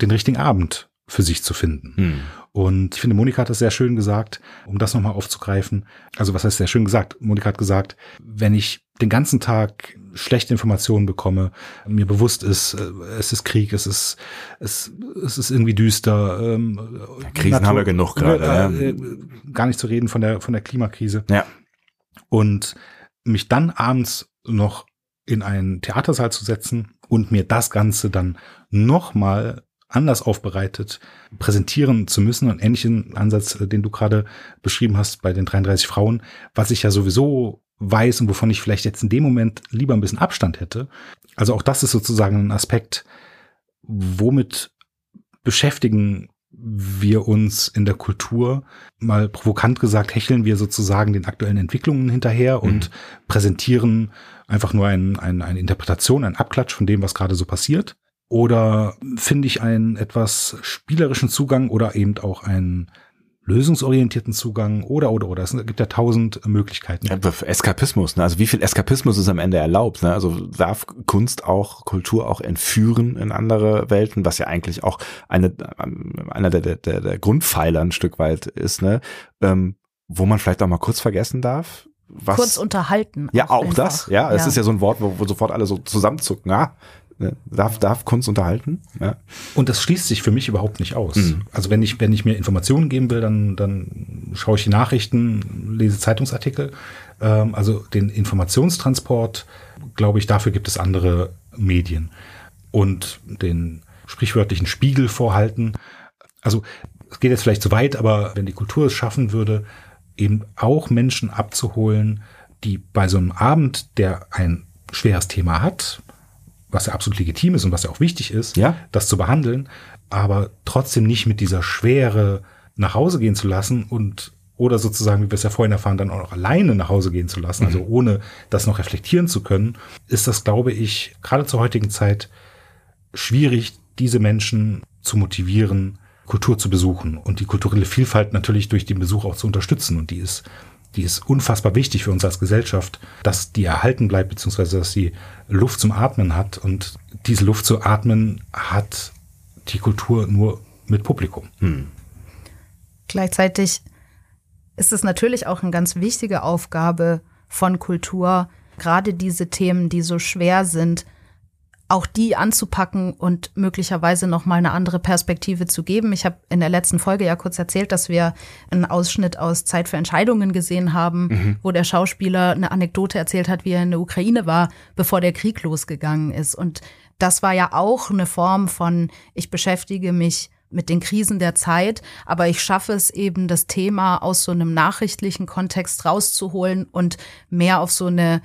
den richtigen Abend für sich zu finden. Hm. Und ich finde, Monika hat das sehr schön gesagt, um das nochmal aufzugreifen. Also was heißt sehr schön gesagt? Monika hat gesagt, wenn ich den ganzen Tag schlechte Informationen bekomme, mir bewusst ist, äh, es ist Krieg, es ist, es, es ist irgendwie düster. Ähm, Krisen Natur, haben wir genug gerade. Äh, ja. Gar nicht zu reden von der, von der Klimakrise. Ja. Und mich dann abends noch in einen Theatersaal zu setzen und mir das Ganze dann nochmal anders aufbereitet präsentieren zu müssen. Und ähnlichen Ansatz, äh, den du gerade beschrieben hast bei den 33 Frauen, was ich ja sowieso weiß und wovon ich vielleicht jetzt in dem Moment lieber ein bisschen Abstand hätte. Also auch das ist sozusagen ein Aspekt, womit beschäftigen wir uns in der Kultur, mal provokant gesagt, hecheln wir sozusagen den aktuellen Entwicklungen hinterher mhm. und präsentieren einfach nur ein, ein, eine Interpretation, ein Abklatsch von dem, was gerade so passiert. Oder finde ich einen etwas spielerischen Zugang oder eben auch einen lösungsorientierten Zugang oder oder oder. Es gibt ja tausend Möglichkeiten. Ja, Eskapismus, ne? also wie viel Eskapismus ist am Ende erlaubt? Ne? Also darf Kunst auch, Kultur auch entführen in andere Welten, was ja eigentlich auch eine, einer der, der, der Grundpfeiler ein Stück weit ist, ne? Ähm, wo man vielleicht auch mal kurz vergessen darf. Was, kurz unterhalten. Ja, auch, auch das. Ja, es ja. ist ja so ein Wort, wo, wo sofort alle so zusammenzucken. Ah? Darf, darf Kunst unterhalten? Ja. Und das schließt sich für mich überhaupt nicht aus. Mhm. Also wenn ich, wenn ich mir Informationen geben will, dann, dann schaue ich die Nachrichten, lese Zeitungsartikel. Ähm, also den Informationstransport, glaube ich, dafür gibt es andere Medien. Und den sprichwörtlichen Spiegel vorhalten. Also es geht jetzt vielleicht zu weit, aber wenn die Kultur es schaffen würde, eben auch Menschen abzuholen, die bei so einem Abend, der ein schweres Thema hat, was ja absolut legitim ist und was ja auch wichtig ist, ja. das zu behandeln, aber trotzdem nicht mit dieser Schwere nach Hause gehen zu lassen und oder sozusagen, wie wir es ja vorhin erfahren, dann auch noch alleine nach Hause gehen zu lassen, also mhm. ohne das noch reflektieren zu können, ist das, glaube ich, gerade zur heutigen Zeit schwierig, diese Menschen zu motivieren, Kultur zu besuchen und die kulturelle Vielfalt natürlich durch den Besuch auch zu unterstützen. Und die ist die ist unfassbar wichtig für uns als Gesellschaft, dass die erhalten bleibt, beziehungsweise dass sie Luft zum Atmen hat. Und diese Luft zu atmen hat die Kultur nur mit Publikum. Hm. Gleichzeitig ist es natürlich auch eine ganz wichtige Aufgabe von Kultur, gerade diese Themen, die so schwer sind, auch die anzupacken und möglicherweise noch mal eine andere Perspektive zu geben. Ich habe in der letzten Folge ja kurz erzählt, dass wir einen Ausschnitt aus Zeit für Entscheidungen gesehen haben, mhm. wo der Schauspieler eine Anekdote erzählt hat, wie er in der Ukraine war, bevor der Krieg losgegangen ist. Und das war ja auch eine Form von, ich beschäftige mich mit den Krisen der Zeit, aber ich schaffe es eben, das Thema aus so einem nachrichtlichen Kontext rauszuholen und mehr auf so eine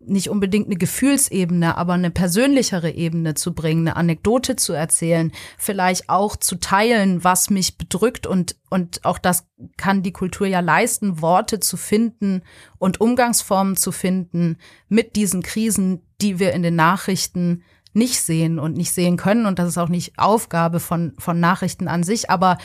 nicht unbedingt eine Gefühlsebene, aber eine persönlichere Ebene zu bringen, eine Anekdote zu erzählen, vielleicht auch zu teilen, was mich bedrückt und, und auch das kann die Kultur ja leisten, Worte zu finden und Umgangsformen zu finden mit diesen Krisen, die wir in den Nachrichten nicht sehen und nicht sehen können. Und das ist auch nicht Aufgabe von, von Nachrichten an sich, aber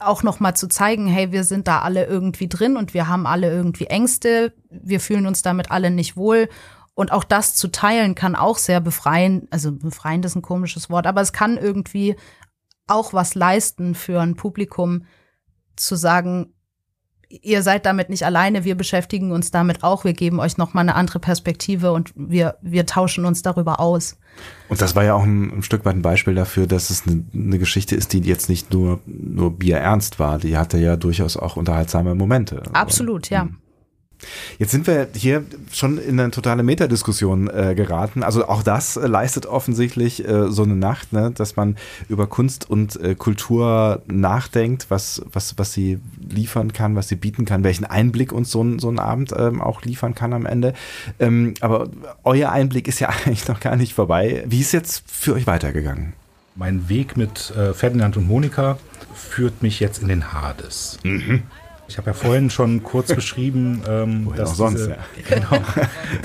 auch noch mal zu zeigen, hey, wir sind da alle irgendwie drin und wir haben alle irgendwie Ängste, wir fühlen uns damit alle nicht wohl. Und auch das zu teilen kann auch sehr befreien, also befreiend ist ein komisches Wort, aber es kann irgendwie auch was leisten für ein Publikum zu sagen, ihr seid damit nicht alleine, wir beschäftigen uns damit auch, wir geben euch noch mal eine andere Perspektive und wir wir tauschen uns darüber aus. Und das war ja auch ein, ein Stück weit ein Beispiel dafür, dass es eine, eine, Geschichte ist, die jetzt nicht nur, nur bierernst war. Die hatte ja durchaus auch unterhaltsame Momente. Absolut, ja. Jetzt sind wir hier schon in eine totale Metadiskussion äh, geraten. Also auch das äh, leistet offensichtlich äh, so eine Nacht, ne? dass man über Kunst und äh, Kultur nachdenkt, was, was, was sie liefern kann, was sie bieten kann, welchen Einblick uns so ein, so ein Abend ähm, auch liefern kann am Ende. Ähm, aber euer Einblick ist ja *laughs* eigentlich noch gar nicht vorbei. Wie ist jetzt für euch weitergegangen? Mein Weg mit äh, Ferdinand und Monika führt mich jetzt in den Hades. Mhm. Ich habe ja vorhin schon kurz *laughs* beschrieben, ähm, dass sonst, diese, ja. *laughs* genau,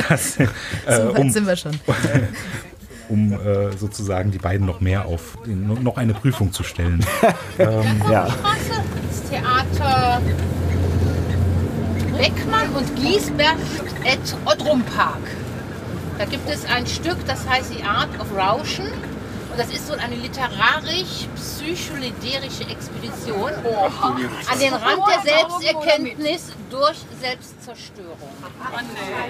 dass, *laughs* äh, so um, sind wir schon. um äh, sozusagen die beiden noch mehr auf noch eine Prüfung zu stellen. ähm, ja. Das Theater Beckmann und Giesberg at Odrum Park. Da gibt es ein Stück, das heißt The Art of Rauschen. Das ist so eine literarisch-psycholedärische Expedition an den Rand der Selbsterkenntnis durch Selbstzerstörung.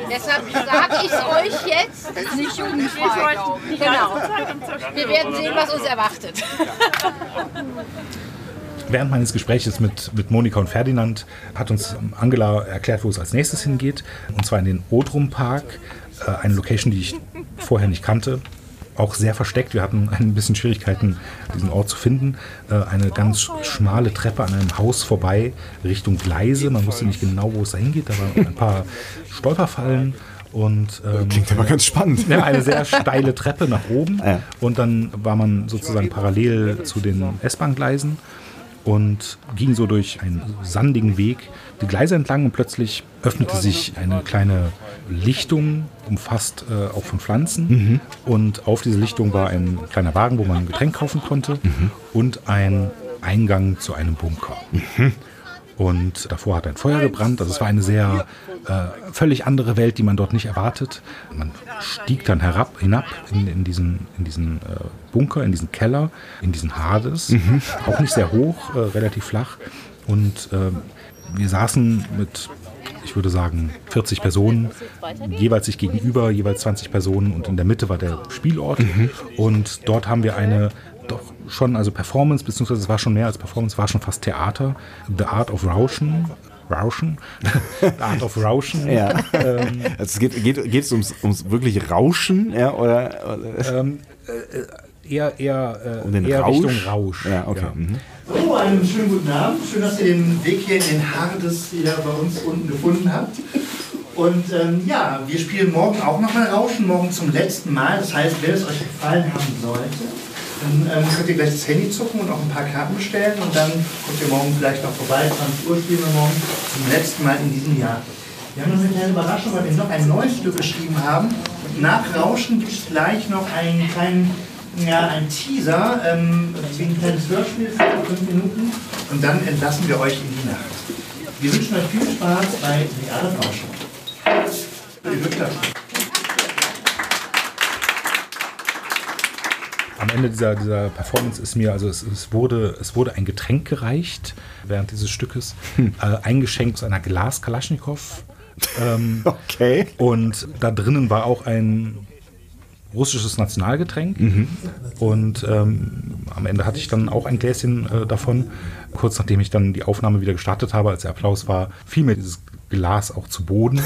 Deshalb sage ich es euch jetzt. Das ist nicht jugendfrei, Genau. Wir werden sehen, was uns erwartet. Während meines Gesprächs mit, mit Monika und Ferdinand hat uns Angela erklärt, wo es als nächstes hingeht. Und zwar in den Odrum Park, äh, eine Location, die ich vorher nicht kannte. Auch sehr versteckt. Wir hatten ein bisschen Schwierigkeiten, diesen Ort zu finden. Äh, eine ganz schmale Treppe an einem Haus vorbei Richtung Gleise. Man wusste nicht genau, wo es da hingeht. Da waren ein paar Stolperfallen. Und, ähm, Klingt aber ganz spannend. Ja, eine sehr steile Treppe nach oben. Ja. Und dann war man sozusagen parallel zu den S-Bahn-Gleisen und ging so durch einen sandigen Weg die Gleise entlang und plötzlich öffnete sich eine kleine Lichtung, umfasst äh, auch von Pflanzen. Mhm. Und auf diese Lichtung war ein kleiner Wagen, wo man ein Getränk kaufen konnte mhm. und ein Eingang zu einem Bunker. Mhm. Und davor hat ein Feuer gebrannt. Also es war eine sehr äh, völlig andere Welt, die man dort nicht erwartet. Man stieg dann herab, hinab in, in diesen, in diesen äh, Bunker, in diesen Keller, in diesen Hades. Mhm. Auch nicht sehr hoch, äh, relativ flach. Und äh, wir saßen mit ich würde sagen, 40 Personen, jeweils sich gegenüber, jeweils 20 Personen und in der Mitte war der Spielort. Mhm. Und dort haben wir eine doch schon, also Performance, beziehungsweise es war schon mehr als Performance, war schon fast Theater. The Art of Rauschen. Rauschen? *laughs* The Art of Rauschen. Ja. Ähm, also es geht, geht, geht es ums, ums wirklich Rauschen, ja, oder? oder? Ähm, äh, eher eher, äh, um eher Rausch? Richtung Rausch. Ja, okay. Ja. Mhm. Oh, einen schönen guten Abend. Schön, dass ihr den Weg hier in den Hardes wieder bei uns unten gefunden habt. Und ähm, ja, wir spielen morgen auch nochmal Rauschen, morgen zum letzten Mal. Das heißt, wenn es euch gefallen haben sollte, dann ähm, könnt ihr gleich das Handy zucken und auch ein paar Karten bestellen und dann kommt ihr morgen vielleicht noch vorbei. 20 Uhr spielen wir morgen zum letzten Mal in diesem Jahr. Wir haben noch eine kleine Überraschung, weil wir noch ein neues Stück geschrieben haben. Und nach Rauschen gibt es gleich noch einen kleinen ja, ein Teaser, ähm, wie ein kleines Hörspiel für fünf Minuten und dann entlassen wir euch in die Nacht. Wir wünschen euch viel Spaß bei Reale Forschung. Am Ende dieser, dieser Performance ist mir, also es, es, wurde, es wurde ein Getränk gereicht während dieses Stückes, hm. äh, eingeschenkt aus einer Glas Kalaschnikow. Ähm, *laughs* okay. Und da drinnen war auch ein russisches Nationalgetränk. Mhm. Und ähm, am Ende hatte ich dann auch ein Gläschen äh, davon. Kurz nachdem ich dann die Aufnahme wieder gestartet habe, als der Applaus war, fiel mir dieses Glas auch zu Boden.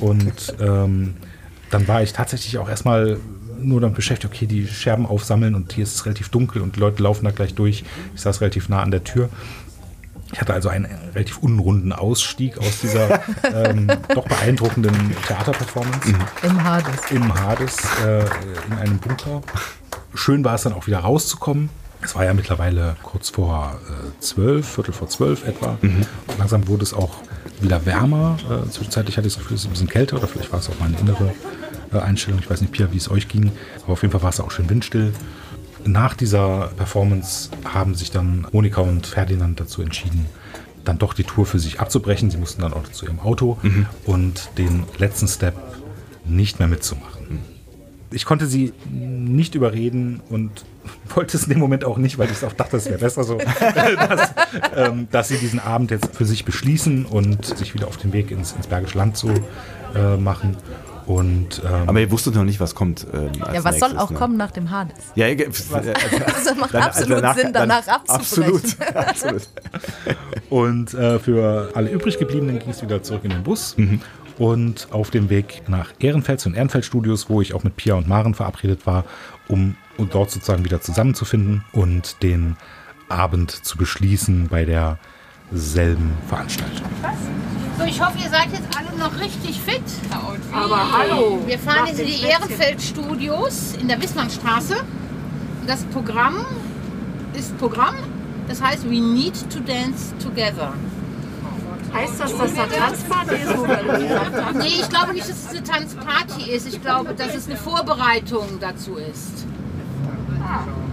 Und ähm, dann war ich tatsächlich auch erstmal nur damit beschäftigt, okay, die Scherben aufsammeln und hier ist es relativ dunkel und die Leute laufen da gleich durch. Ich saß relativ nah an der Tür. Ich hatte also einen relativ unrunden Ausstieg aus dieser *laughs* ähm, doch beeindruckenden Theaterperformance. Mhm. Im Hades. Im Hades, äh, in einem Bunker. Schön war es dann auch wieder rauszukommen. Es war ja mittlerweile kurz vor äh, zwölf, Viertel vor zwölf etwa. Mhm. Langsam wurde es auch wieder wärmer. Äh, zwischenzeitlich hatte ich das Gefühl, es ist ein bisschen kälter oder vielleicht war es auch meine innere äh, Einstellung. Ich weiß nicht, Pia, wie es euch ging. Aber auf jeden Fall war es auch schön windstill. Nach dieser Performance haben sich dann Monika und Ferdinand dazu entschieden, dann doch die Tour für sich abzubrechen. Sie mussten dann auch zu ihrem Auto mhm. und den letzten Step nicht mehr mitzumachen. Ich konnte sie nicht überreden und *laughs* wollte es in dem Moment auch nicht, weil ich auch dachte, es wäre besser so, *laughs* dass, ähm, dass, sie diesen Abend jetzt für sich beschließen und sich wieder auf den Weg ins, ins Bergische Land zu äh, machen. Und, ähm, Aber ihr wusstet noch nicht, was kommt. Ähm, ja, was soll auch ne? kommen nach dem Hades? Ja, *laughs* äh, *laughs* also macht dann, absolut danach, Sinn, danach dann, abzubrechen. Absolut, *laughs* absolut. Und äh, für alle übrig gebliebenen ging es wieder zurück in den Bus. Mhm. Und auf dem Weg nach Ehrenfeld zu den Ehrenfeld Studios, wo ich auch mit Pia und Maren verabredet war, um, um dort sozusagen wieder zusammenzufinden und den Abend zu beschließen bei derselben Veranstaltung. Was? So, ich hoffe, ihr seid jetzt alle noch richtig fit. Aber hallo. Wir fahren jetzt in die Ehrenfeld-Studios in der Wissmannstraße. Das Programm ist Programm. Das heißt, we need to dance together. Heißt das, dass da Tanzparty ist, Nee, ich glaube nicht, dass es eine Tanzparty ist. Ich glaube, dass es eine Vorbereitung dazu ist.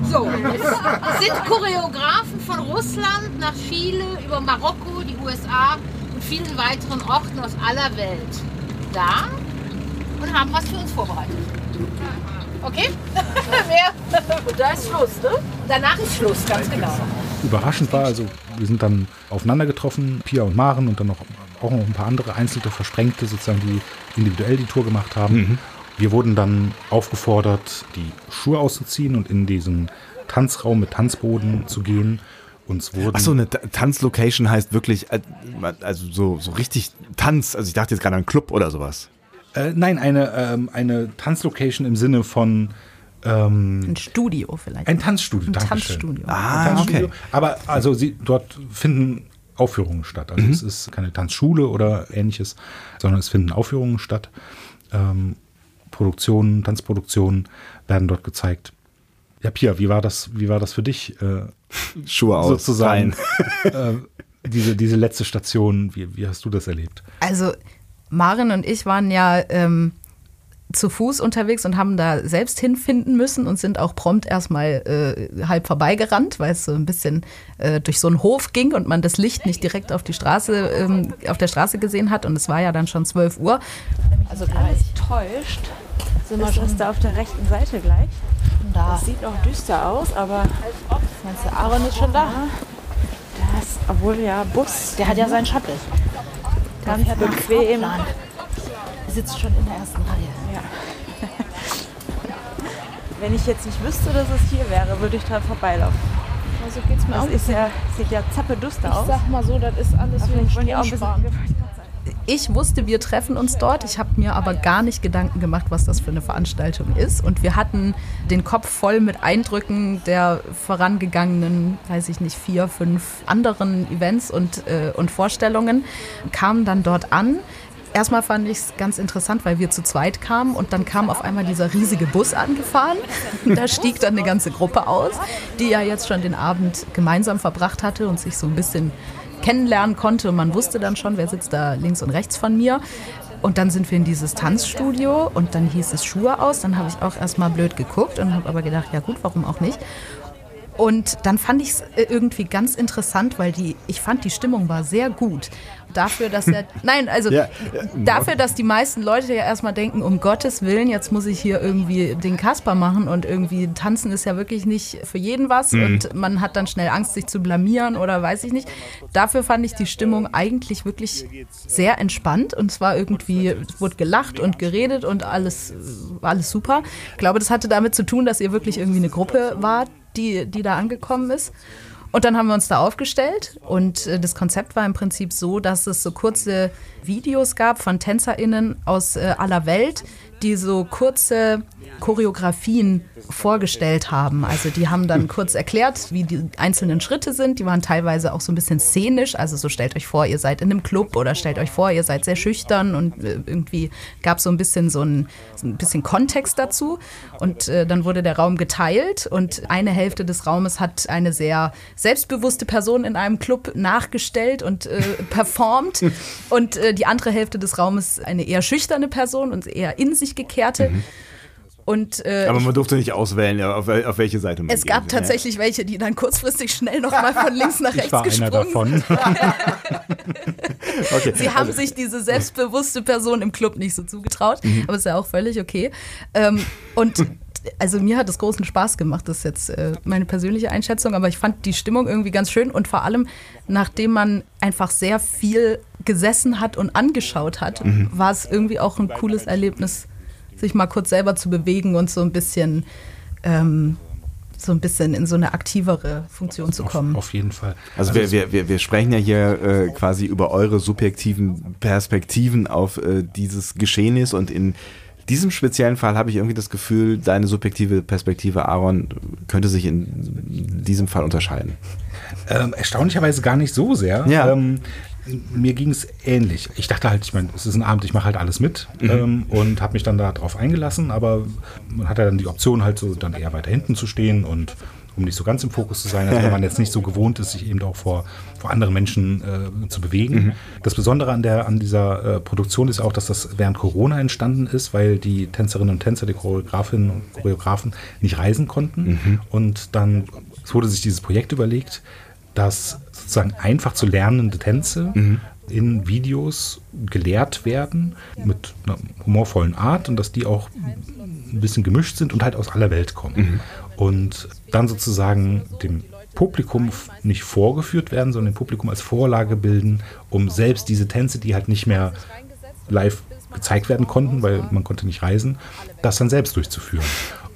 So, es sind Choreografen von Russland nach Chile, über Marokko, die USA und vielen weiteren Orten aus aller Welt da und haben was für uns vorbereitet. Okay? *laughs* Und da ist Schluss, ne? Danach ist Schluss, ganz genau. Überraschend war, also wir sind dann aufeinander getroffen, Pia und Maren und dann noch, auch noch ein paar andere Einzelte Versprengte, sozusagen, die individuell die Tour gemacht haben. Mhm. Wir wurden dann aufgefordert, die Schuhe auszuziehen und in diesen Tanzraum mit Tanzboden zu gehen. Uns wurden Achso, eine Tanzlocation heißt wirklich, äh, also so, so richtig Tanz. Also ich dachte jetzt gerade an einen Club oder sowas. Äh, nein, eine, ähm, eine Tanzlocation im Sinne von ähm, ein Studio vielleicht. Ein Tanzstudio. Ein Tanzstudio. Ah, ein Tanzstudio. okay. Aber also sie, dort finden Aufführungen statt. Also mhm. es ist keine Tanzschule oder ähnliches, sondern es finden Aufführungen statt. Ähm, Produktionen, Tanzproduktionen werden dort gezeigt. Ja, Pia, wie war das, wie war das für dich? Äh, *laughs* Schuhe aus. Sozusagen. *laughs* äh, diese, diese letzte Station, wie, wie hast du das erlebt? Also, Maren und ich waren ja ähm, zu Fuß unterwegs und haben da selbst hinfinden müssen und sind auch prompt erstmal äh, halb vorbeigerannt, weil es so ein bisschen äh, durch so einen Hof ging und man das Licht nicht direkt auf die Straße, ähm, auf der Straße gesehen hat. Und es war ja dann schon 12 Uhr. Also alles täuscht, sind wir schon da auf der rechten Seite gleich. Da. Das sieht noch düster aus, aber meinst du, Aaron ist schon da? Das, obwohl ja Bus, der hat ja seinen Shuttle. Ganz bequem. Er sitzt schon in der ersten Reihe. Wenn ich jetzt nicht wüsste, dass es hier wäre, würde ich dran vorbeilaufen. Also geht's mir das auch. Ist ja, sieht ja zappeduster aus. Ich sag mal so, das ist alles wie ein Stromsparen ich wusste, wir treffen uns dort. Ich habe mir aber gar nicht Gedanken gemacht, was das für eine Veranstaltung ist. Und wir hatten den Kopf voll mit Eindrücken der vorangegangenen, weiß ich nicht, vier, fünf anderen Events und, äh, und Vorstellungen, kamen dann dort an. Erstmal fand ich es ganz interessant, weil wir zu zweit kamen und dann kam auf einmal dieser riesige Bus angefahren. *laughs* Da stieg dann eine ganze Gruppe aus, die ja jetzt schon den Abend gemeinsam verbracht hatte und sich so ein bisschen kennenlernen konnte. Man wusste dann schon, wer sitzt da links und rechts von mir. Und dann sind wir in dieses Tanzstudio und dann hieß es Schuhe aus. Dann habe ich auch erstmal blöd geguckt und habe aber gedacht, ja gut, warum auch nicht. Und dann fand ich es äh, irgendwie ganz interessant, weil die, ich fand, die Stimmung war sehr gut dafür, dass er. Nein, also ja, ja. dafür, dass die meisten Leute ja erstmal denken, um Gottes Willen, jetzt muss ich hier irgendwie den Kasper machen und irgendwie tanzen ist ja wirklich nicht für jeden was mhm. und man hat dann schnell Angst, sich zu blamieren oder weiß ich nicht. Dafür fand ich die Stimmung eigentlich wirklich sehr entspannt und es war irgendwie, es wurde gelacht und geredet und alles, alles super. Ich glaube, das hatte damit zu tun, dass ihr wirklich irgendwie eine Gruppe wart, die, die da angekommen ist. Und dann haben wir uns da aufgestellt. Und äh, das Konzept war im Prinzip so, dass es so kurze Videos gab von TänzerInnen aus äh, aller Welt, die so kurze Choreografien vorgestellt haben. Also die haben dann kurz erklärt, wie die einzelnen Schritte sind. Die waren teilweise auch so ein bisschen szenisch. Also so stellt euch vor, ihr seid in einem Club oder stellt euch vor, ihr seid sehr schüchtern und äh, irgendwie gab es so ein bisschen so ein, so ein bisschen Kontext dazu. Und äh, dann wurde der Raum geteilt und eine Hälfte des Raumes hat eine sehr selbstbewusste Person in einem Club nachgestellt und äh, *laughs* performt und äh, die andere Hälfte des Raumes eine eher schüchterne Person und eher in sich gekehrte. Mhm. Und, äh, Aber man durfte nicht auswählen, auf, auf welche Seite man Es gab geht, tatsächlich ja. welche, die dann kurzfristig schnell nochmal von links nach *laughs* rechts ich war gesprungen einer davon. *laughs* *laughs* okay. Sie haben also. sich diese selbstbewusste Person im Club nicht so zugetraut, mhm. aber ist ja auch völlig okay. Ähm, und also mir hat es großen Spaß gemacht, das ist jetzt äh, meine persönliche Einschätzung, aber ich fand die Stimmung irgendwie ganz schön und vor allem, nachdem man einfach sehr viel gesessen hat und angeschaut hat, mhm. war es irgendwie auch ein cooles Erlebnis, sich mal kurz selber zu bewegen und so ein bisschen ähm, so ein bisschen in so eine aktivere Funktion zu kommen. Auf, auf jeden Fall. Also, also wir, wir, wir sprechen ja hier äh, quasi über eure subjektiven Perspektiven auf äh, dieses Geschehnis und in diesem speziellen Fall habe ich irgendwie das Gefühl, deine subjektive Perspektive, Aaron, könnte sich in diesem Fall unterscheiden. Ähm, erstaunlicherweise gar nicht so sehr. Ja. Ähm, mir ging es ähnlich. Ich dachte halt, ich meine, es ist ein Abend, ich mache halt alles mit mhm. ähm, und habe mich dann darauf eingelassen, aber man hat ja dann die Option halt so dann eher weiter hinten zu stehen und um nicht so ganz im Fokus zu sein, also wenn man jetzt nicht so gewohnt ist, sich eben auch vor, vor anderen Menschen äh, zu bewegen. Mhm. Das Besondere an, der, an dieser äh, Produktion ist auch, dass das während Corona entstanden ist, weil die Tänzerinnen und Tänzer, die Choreografinnen und Choreografen nicht reisen konnten. Mhm. Und dann wurde sich dieses Projekt überlegt, dass sozusagen einfach zu lernende Tänze mhm. in Videos gelehrt werden mit einer humorvollen Art und dass die auch ein bisschen gemischt sind und halt aus aller Welt kommen. Mhm. Und dann sozusagen dem Publikum nicht vorgeführt werden, sondern dem Publikum als Vorlage bilden, um selbst diese Tänze, die halt nicht mehr live gezeigt werden konnten, weil man konnte nicht reisen, das dann selbst durchzuführen.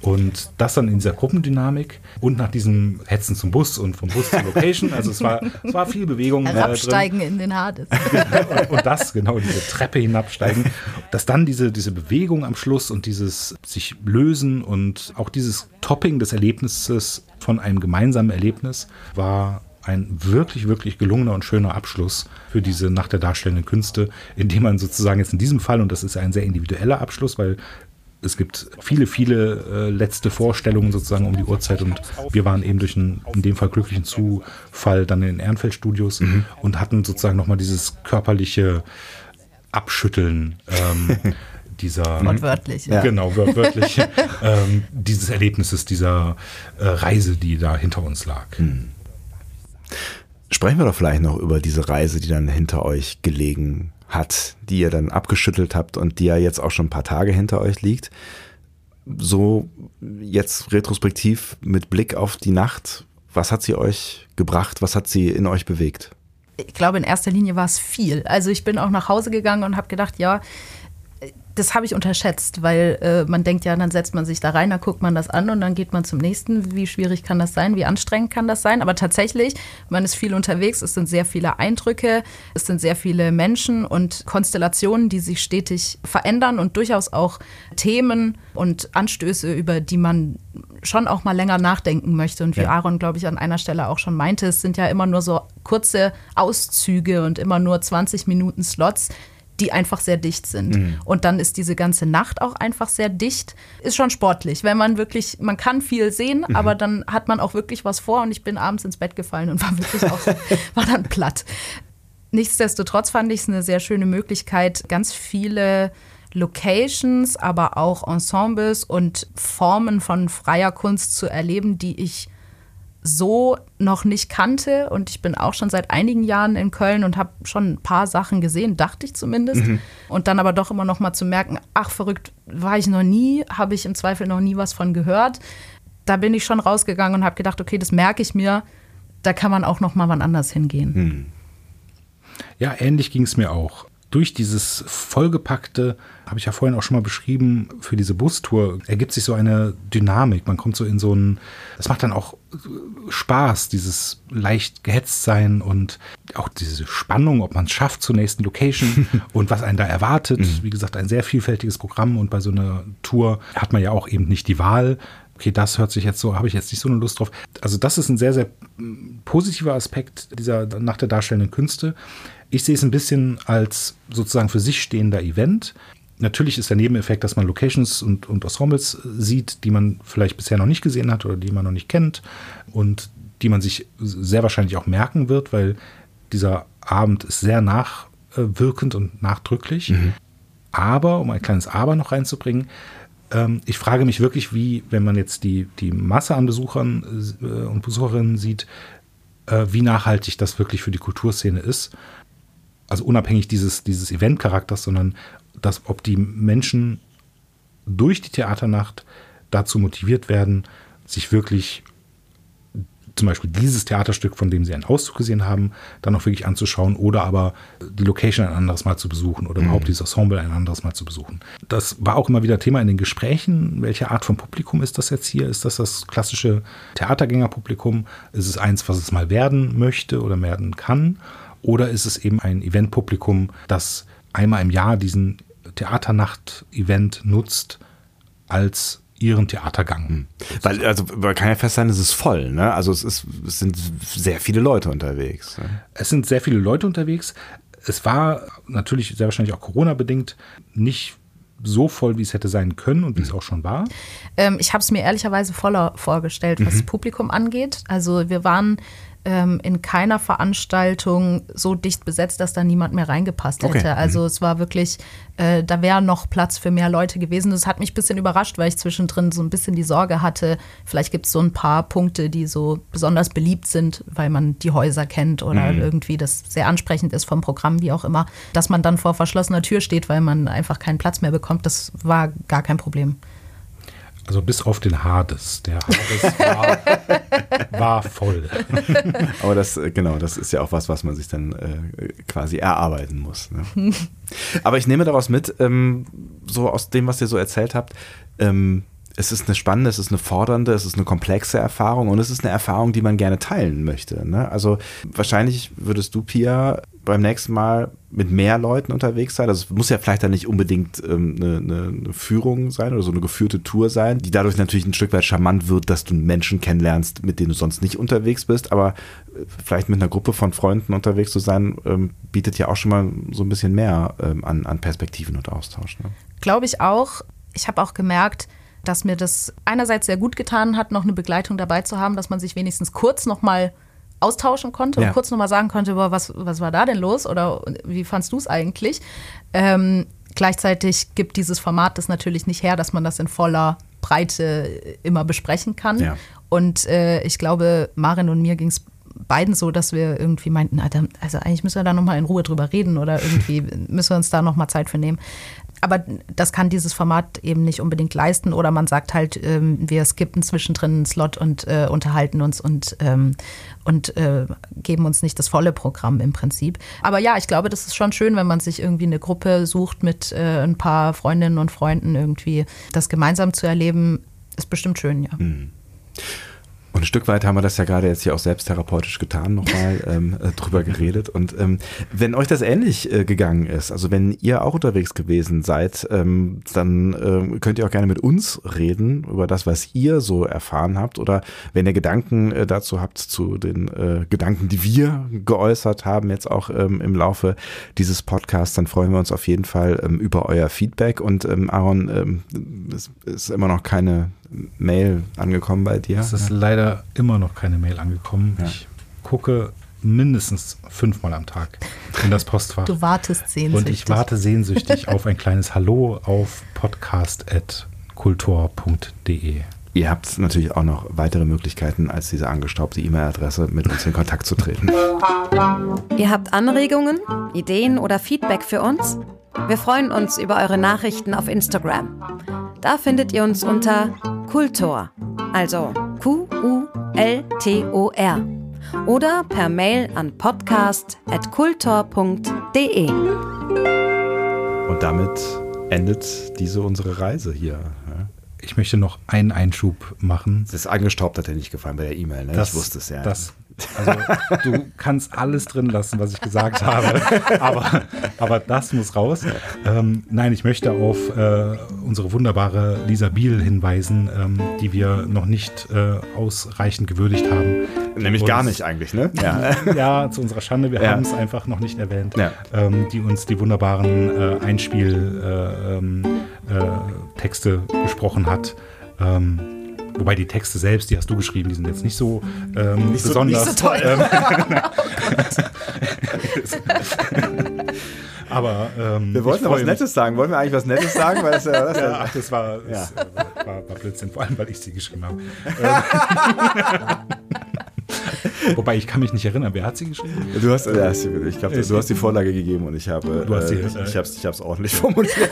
Und das dann in dieser Gruppendynamik und nach diesem Hetzen zum Bus und vom Bus zur Location. Also es war, es war viel Bewegung. Herabsteigen äh, in den Hades. *laughs* und das, genau, diese Treppe hinabsteigen. Dass dann diese, diese Bewegung am Schluss und dieses sich lösen und auch dieses Topping des Erlebnisses von einem gemeinsamen Erlebnis war ein wirklich, wirklich gelungener und schöner Abschluss für diese Nacht der darstellenden Künste, indem man sozusagen jetzt in diesem Fall, und das ist ein sehr individueller Abschluss, weil es gibt viele, viele äh, letzte Vorstellungen sozusagen um die Uhrzeit und wir waren eben durch einen, in dem Fall glücklichen Zufall dann in den Ehrenfeld-Studios mhm. und hatten sozusagen nochmal dieses körperliche Abschütteln ähm, *laughs* dieser wortwörtlich ja. genau wortwörtlich *laughs* ähm, dieses Erlebnisses dieser äh, Reise die da hinter uns lag mhm. sprechen wir doch vielleicht noch über diese Reise die dann hinter euch gelegen hat, die ihr dann abgeschüttelt habt und die ja jetzt auch schon ein paar Tage hinter euch liegt. So jetzt retrospektiv mit Blick auf die Nacht, was hat sie euch gebracht? Was hat sie in euch bewegt? Ich glaube, in erster Linie war es viel. Also ich bin auch nach Hause gegangen und habe gedacht, ja, das habe ich unterschätzt, weil äh, man denkt ja, dann setzt man sich da rein, dann guckt man das an und dann geht man zum nächsten. Wie schwierig kann das sein? Wie anstrengend kann das sein? Aber tatsächlich, man ist viel unterwegs, es sind sehr viele Eindrücke, es sind sehr viele Menschen und Konstellationen, die sich stetig verändern und durchaus auch Themen und Anstöße, über die man schon auch mal länger nachdenken möchte. Und wie ja. Aaron, glaube ich, an einer Stelle auch schon meinte, es sind ja immer nur so kurze Auszüge und immer nur 20 Minuten Slots die einfach sehr dicht sind. Mhm. Und dann ist diese ganze Nacht auch einfach sehr dicht. Ist schon sportlich, wenn man wirklich, man kann viel sehen, mhm. aber dann hat man auch wirklich was vor und ich bin abends ins Bett gefallen und war wirklich auch, *laughs* war dann platt. Nichtsdestotrotz fand ich es eine sehr schöne Möglichkeit, ganz viele Locations, aber auch Ensembles und Formen von freier Kunst zu erleben, die ich so noch nicht kannte. Und ich bin auch schon seit einigen Jahren in Köln und habe schon ein paar Sachen gesehen, dachte ich zumindest. Mhm. Und dann aber doch immer noch mal zu merken, ach verrückt, war ich noch nie, habe ich im Zweifel noch nie was von gehört. Da bin ich schon rausgegangen und habe gedacht, okay, das merke ich mir. Da kann man auch noch mal wann anders hingehen. Mhm. Ja, ähnlich ging es mir auch durch dieses vollgepackte, habe ich ja vorhin auch schon mal beschrieben, für diese Bustour ergibt sich so eine Dynamik. Man kommt so in so ein, es macht dann auch Spaß, dieses leicht gehetzt sein und auch diese Spannung, ob man es schafft zur nächsten Location *laughs* und was einen da erwartet. Mhm. Wie gesagt, ein sehr vielfältiges Programm und bei so einer Tour hat man ja auch eben nicht die Wahl okay, das hört sich jetzt so, habe ich jetzt nicht so eine Lust drauf. Also das ist ein sehr, sehr positiver Aspekt dieser nach der darstellenden Künste. Ich sehe es ein bisschen als sozusagen für sich stehender Event. Natürlich ist der Nebeneffekt, dass man Locations und, und Ensembles sieht, die man vielleicht bisher noch nicht gesehen hat oder die man noch nicht kennt und die man sich sehr wahrscheinlich auch merken wird, weil dieser Abend ist sehr nachwirkend und nachdrücklich. Mhm. Aber, um ein kleines Aber noch reinzubringen, ähm, ich frage mich wirklich, wie, wenn man jetzt die, die Masse an Besuchern äh, und Besucherinnen sieht, äh, wie nachhaltig das wirklich für die Kulturszene ist also unabhängig dieses, dieses Event-Charakters, sondern dass, ob die Menschen durch die Theaternacht dazu motiviert werden, sich wirklich zum Beispiel dieses Theaterstück, von dem sie einen Auszug gesehen haben, dann auch wirklich anzuschauen oder aber die Location ein anderes Mal zu besuchen oder mhm. überhaupt dieses Ensemble ein anderes Mal zu besuchen. Das war auch immer wieder Thema in den Gesprächen. Welche Art von Publikum ist das jetzt hier? Ist das das klassische Theatergängerpublikum? Ist es eins, was es mal werden möchte oder werden kann? Oder ist es eben ein Eventpublikum, das einmal im Jahr diesen Theaternacht-Event nutzt als ihren Theatergang. Hm. Weil, also man kann ja fest sein, es ist voll, ne? Also es, ist, es sind sehr viele Leute unterwegs. Ne? Es sind sehr viele Leute unterwegs. Es war natürlich sehr wahrscheinlich auch Corona-bedingt nicht so voll, wie es hätte sein können und wie es auch schon war? Ähm, ich habe es mir ehrlicherweise voller vorgestellt, was mhm. das Publikum angeht. Also wir waren ähm, in keiner Veranstaltung so dicht besetzt, dass da niemand mehr reingepasst hätte. Okay. Also mhm. es war wirklich, äh, da wäre noch Platz für mehr Leute gewesen. Das hat mich ein bisschen überrascht, weil ich zwischendrin so ein bisschen die Sorge hatte, vielleicht gibt es so ein paar Punkte, die so besonders beliebt sind, weil man die Häuser kennt oder mhm. irgendwie das sehr ansprechend ist vom Programm, wie auch immer, dass man dann vor verschlossener Tür steht, weil man einfach keinen Platz mehr bekommt. Das war gar kein Problem. Also bis auf den Hades. Der Hades war, *laughs* war voll. *laughs* Aber das, äh, genau, das ist ja auch was, was man sich dann äh, quasi erarbeiten muss. Ne? *laughs* Aber ich nehme daraus mit, ähm, so aus dem, was ihr so erzählt habt, ähm, es ist eine spannende, es ist eine fordernde, es ist eine komplexe Erfahrung und es ist eine Erfahrung, die man gerne teilen möchte. Ne? Also wahrscheinlich würdest du, Pia, beim nächsten Mal mit mehr Leuten unterwegs sein. Also es muss ja vielleicht dann nicht unbedingt ähm, eine, eine, eine, Führung sein oder so eine geführte Tour sein, die dadurch natürlich ein Stück weit charmant wird, dass du Menschen kennenlernst, mit denen du sonst nicht unterwegs bist. Aber äh, vielleicht mit einer Gruppe von Freunden unterwegs zu sein, ähm, bietet ja auch schon mal so ein bisschen mehr ähm, an, an Perspektiven und Austausch. Ne? Glaube ich auch. Ich habe auch gemerkt, dass mir das einerseits sehr gut getan hat, noch eine Begleitung dabei zu haben, dass man sich wenigstens kurz noch mal austauschen konnte ja. und kurz noch mal sagen konnte, boah, was, was war da denn los oder wie fandst du es eigentlich? Ähm, gleichzeitig gibt dieses Format das natürlich nicht her, dass man das in voller Breite immer besprechen kann. Ja. Und äh, ich glaube, Marin und mir ging es beiden so, dass wir irgendwie meinten, also eigentlich müssen wir da noch mal in Ruhe drüber reden oder irgendwie *laughs* müssen wir uns da noch mal Zeit für nehmen aber das kann dieses Format eben nicht unbedingt leisten. Oder man sagt halt, ähm, wir skippen zwischendrin einen Slot und äh, unterhalten uns und, ähm, und äh, geben uns nicht das volle Programm im Prinzip. Aber ja, ich glaube, das ist schon schön, wenn man sich irgendwie eine Gruppe sucht mit äh, ein paar Freundinnen und Freunden irgendwie. Das gemeinsam zu erleben, ist bestimmt schön, ja. Mhm. Und ein Stück weit haben wir das ja gerade jetzt hier auch selbsttherapeutisch getan, nochmal *laughs* ähm, äh, drüber geredet. Und ähm, wenn euch das ähnlich äh, gegangen ist, also wenn ihr auch unterwegs gewesen seid, ähm, dann äh, könnt ihr auch gerne mit uns reden über das, was ihr so erfahren habt. Oder wenn ihr Gedanken äh, dazu habt, zu den äh, Gedanken, die wir geäußert haben, jetzt auch ähm, im Laufe dieses Podcasts, dann freuen wir uns auf jeden Fall ähm, über euer Feedback. Und ähm, Aaron, ähm, es ist immer noch keine Mail angekommen bei dir? Es ist ja. leider immer noch keine Mail angekommen. Ja. Ich gucke mindestens fünfmal am Tag in das Postfach. Du wartest sehnsüchtig. Und ich warte sehnsüchtig *laughs* auf ein kleines Hallo auf podcast.kultor.de. Ihr habt natürlich auch noch weitere Möglichkeiten als diese angestaubte E-Mail-Adresse, mit uns in Kontakt zu treten. Ihr habt Anregungen, Ideen oder Feedback für uns? Wir freuen uns über eure Nachrichten auf Instagram. Da findet ihr uns unter Kultor, also Q-U-L-T-O-R. Oder per Mail an podcast.kultor.de. Und damit endet diese unsere Reise hier. Ich möchte noch einen Einschub machen. Das angestaubt hat dir nicht gefallen bei der E-Mail, ne? Das, ich wusste es ja. Das also du kannst alles drin lassen, was ich gesagt habe, aber, aber das muss raus. Ähm, nein, ich möchte auf äh, unsere wunderbare Lisa Biel hinweisen, ähm, die wir noch nicht äh, ausreichend gewürdigt haben. Nämlich uns, gar nicht eigentlich, ne? Ja, ja zu unserer Schande, wir ja. haben es einfach noch nicht erwähnt, ja. ähm, die uns die wunderbaren äh, Einspieltexte äh, ähm, äh, gesprochen hat. Ähm, Wobei die Texte selbst, die hast du geschrieben, die sind jetzt nicht so ähm, nicht besonders. So, nicht so toll. Ähm, *laughs* aber ähm, wir wollten was Nettes sagen. Wollen wir eigentlich was Nettes sagen? Weil das, ja, das, ja, ach, das war, das ja. war, war Blödsinn, vor allem weil ich sie geschrieben habe. *laughs* Wobei ich kann mich nicht erinnern, wer hat sie geschrieben? Du hast, ja, ich glaube, du hast die Vorlage gegeben und ich habe, du hast die, äh, ich, ich habe es ordentlich *laughs* formuliert.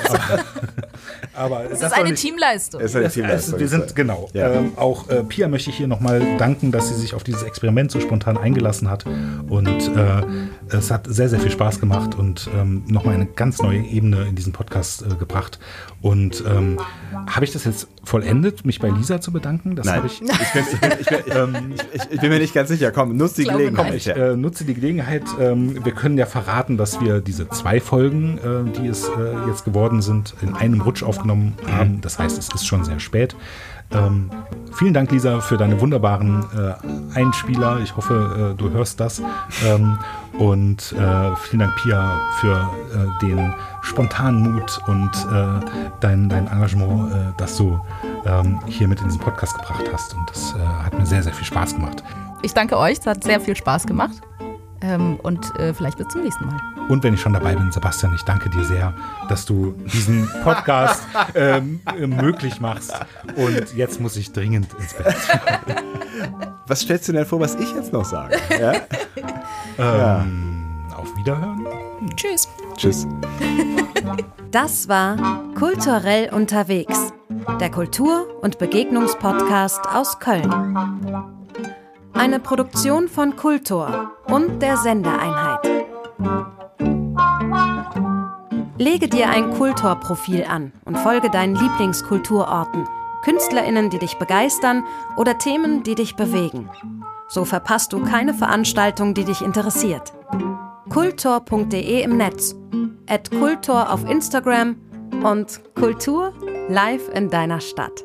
Aber, aber es ist eine Teamleistung. Es ist eine Teamleistung. wir sind genau. Ja. Ähm, auch äh, Pia möchte ich hier nochmal danken, dass sie sich auf dieses Experiment so spontan eingelassen hat und äh, es hat sehr sehr viel Spaß gemacht und ähm, nochmal eine ganz neue Ebene in diesen Podcast äh, gebracht. Und ähm, habe ich das jetzt vollendet, mich bei Lisa zu bedanken? Das Nein. Ich, ich, bin, ich, bin, ich, bin, *laughs* ähm, ich, bin, mir nicht ganz sicher. Komm, nutze die Gelegenheit. Komm, ich äh, nutze die Gelegenheit. Ähm, wir können ja verraten, dass wir diese zwei Folgen, äh, die es äh, jetzt geworden sind, in einem Rutsch aufgenommen haben. Das heißt, es ist schon sehr spät. Ähm, vielen Dank, Lisa, für deine wunderbaren äh, Einspieler. Ich hoffe, äh, du hörst das. Ähm, Und äh, vielen Dank, Pia, für äh, den spontanen Mut und äh, dein, dein Engagement, äh, das du ähm, hier mit in diesen Podcast gebracht hast. Und das äh, hat mir sehr, sehr viel Spaß gemacht. Ich danke euch, es hat sehr viel Spaß gemacht. Ähm, und äh, vielleicht bis zum nächsten Mal. Und wenn ich schon dabei bin, Sebastian, ich danke dir sehr, dass du diesen Podcast *laughs* ähm, möglich machst. Und jetzt muss ich dringend ins Bett. *laughs* Was stellst du denn vor, was ich jetzt noch sage? Ja? ähm, ja. Auf Wiederhören. Tschüss. Tschüss. Das war Kulturell unterwegs, der Kultur- und Begegnungspodcast aus Köln. Eine Produktion von Kultor und der Sendeeinheit. Lege dir ein Kultorprofil an und folge deinen Lieblingskulturorten, KünstlerInnen, die dich begeistern oder Themen, die dich bewegen. So verpasst du keine Veranstaltung, die dich interessiert. Kultor.de im Netz, at Kultor auf Instagram und Kultur live in deiner Stadt.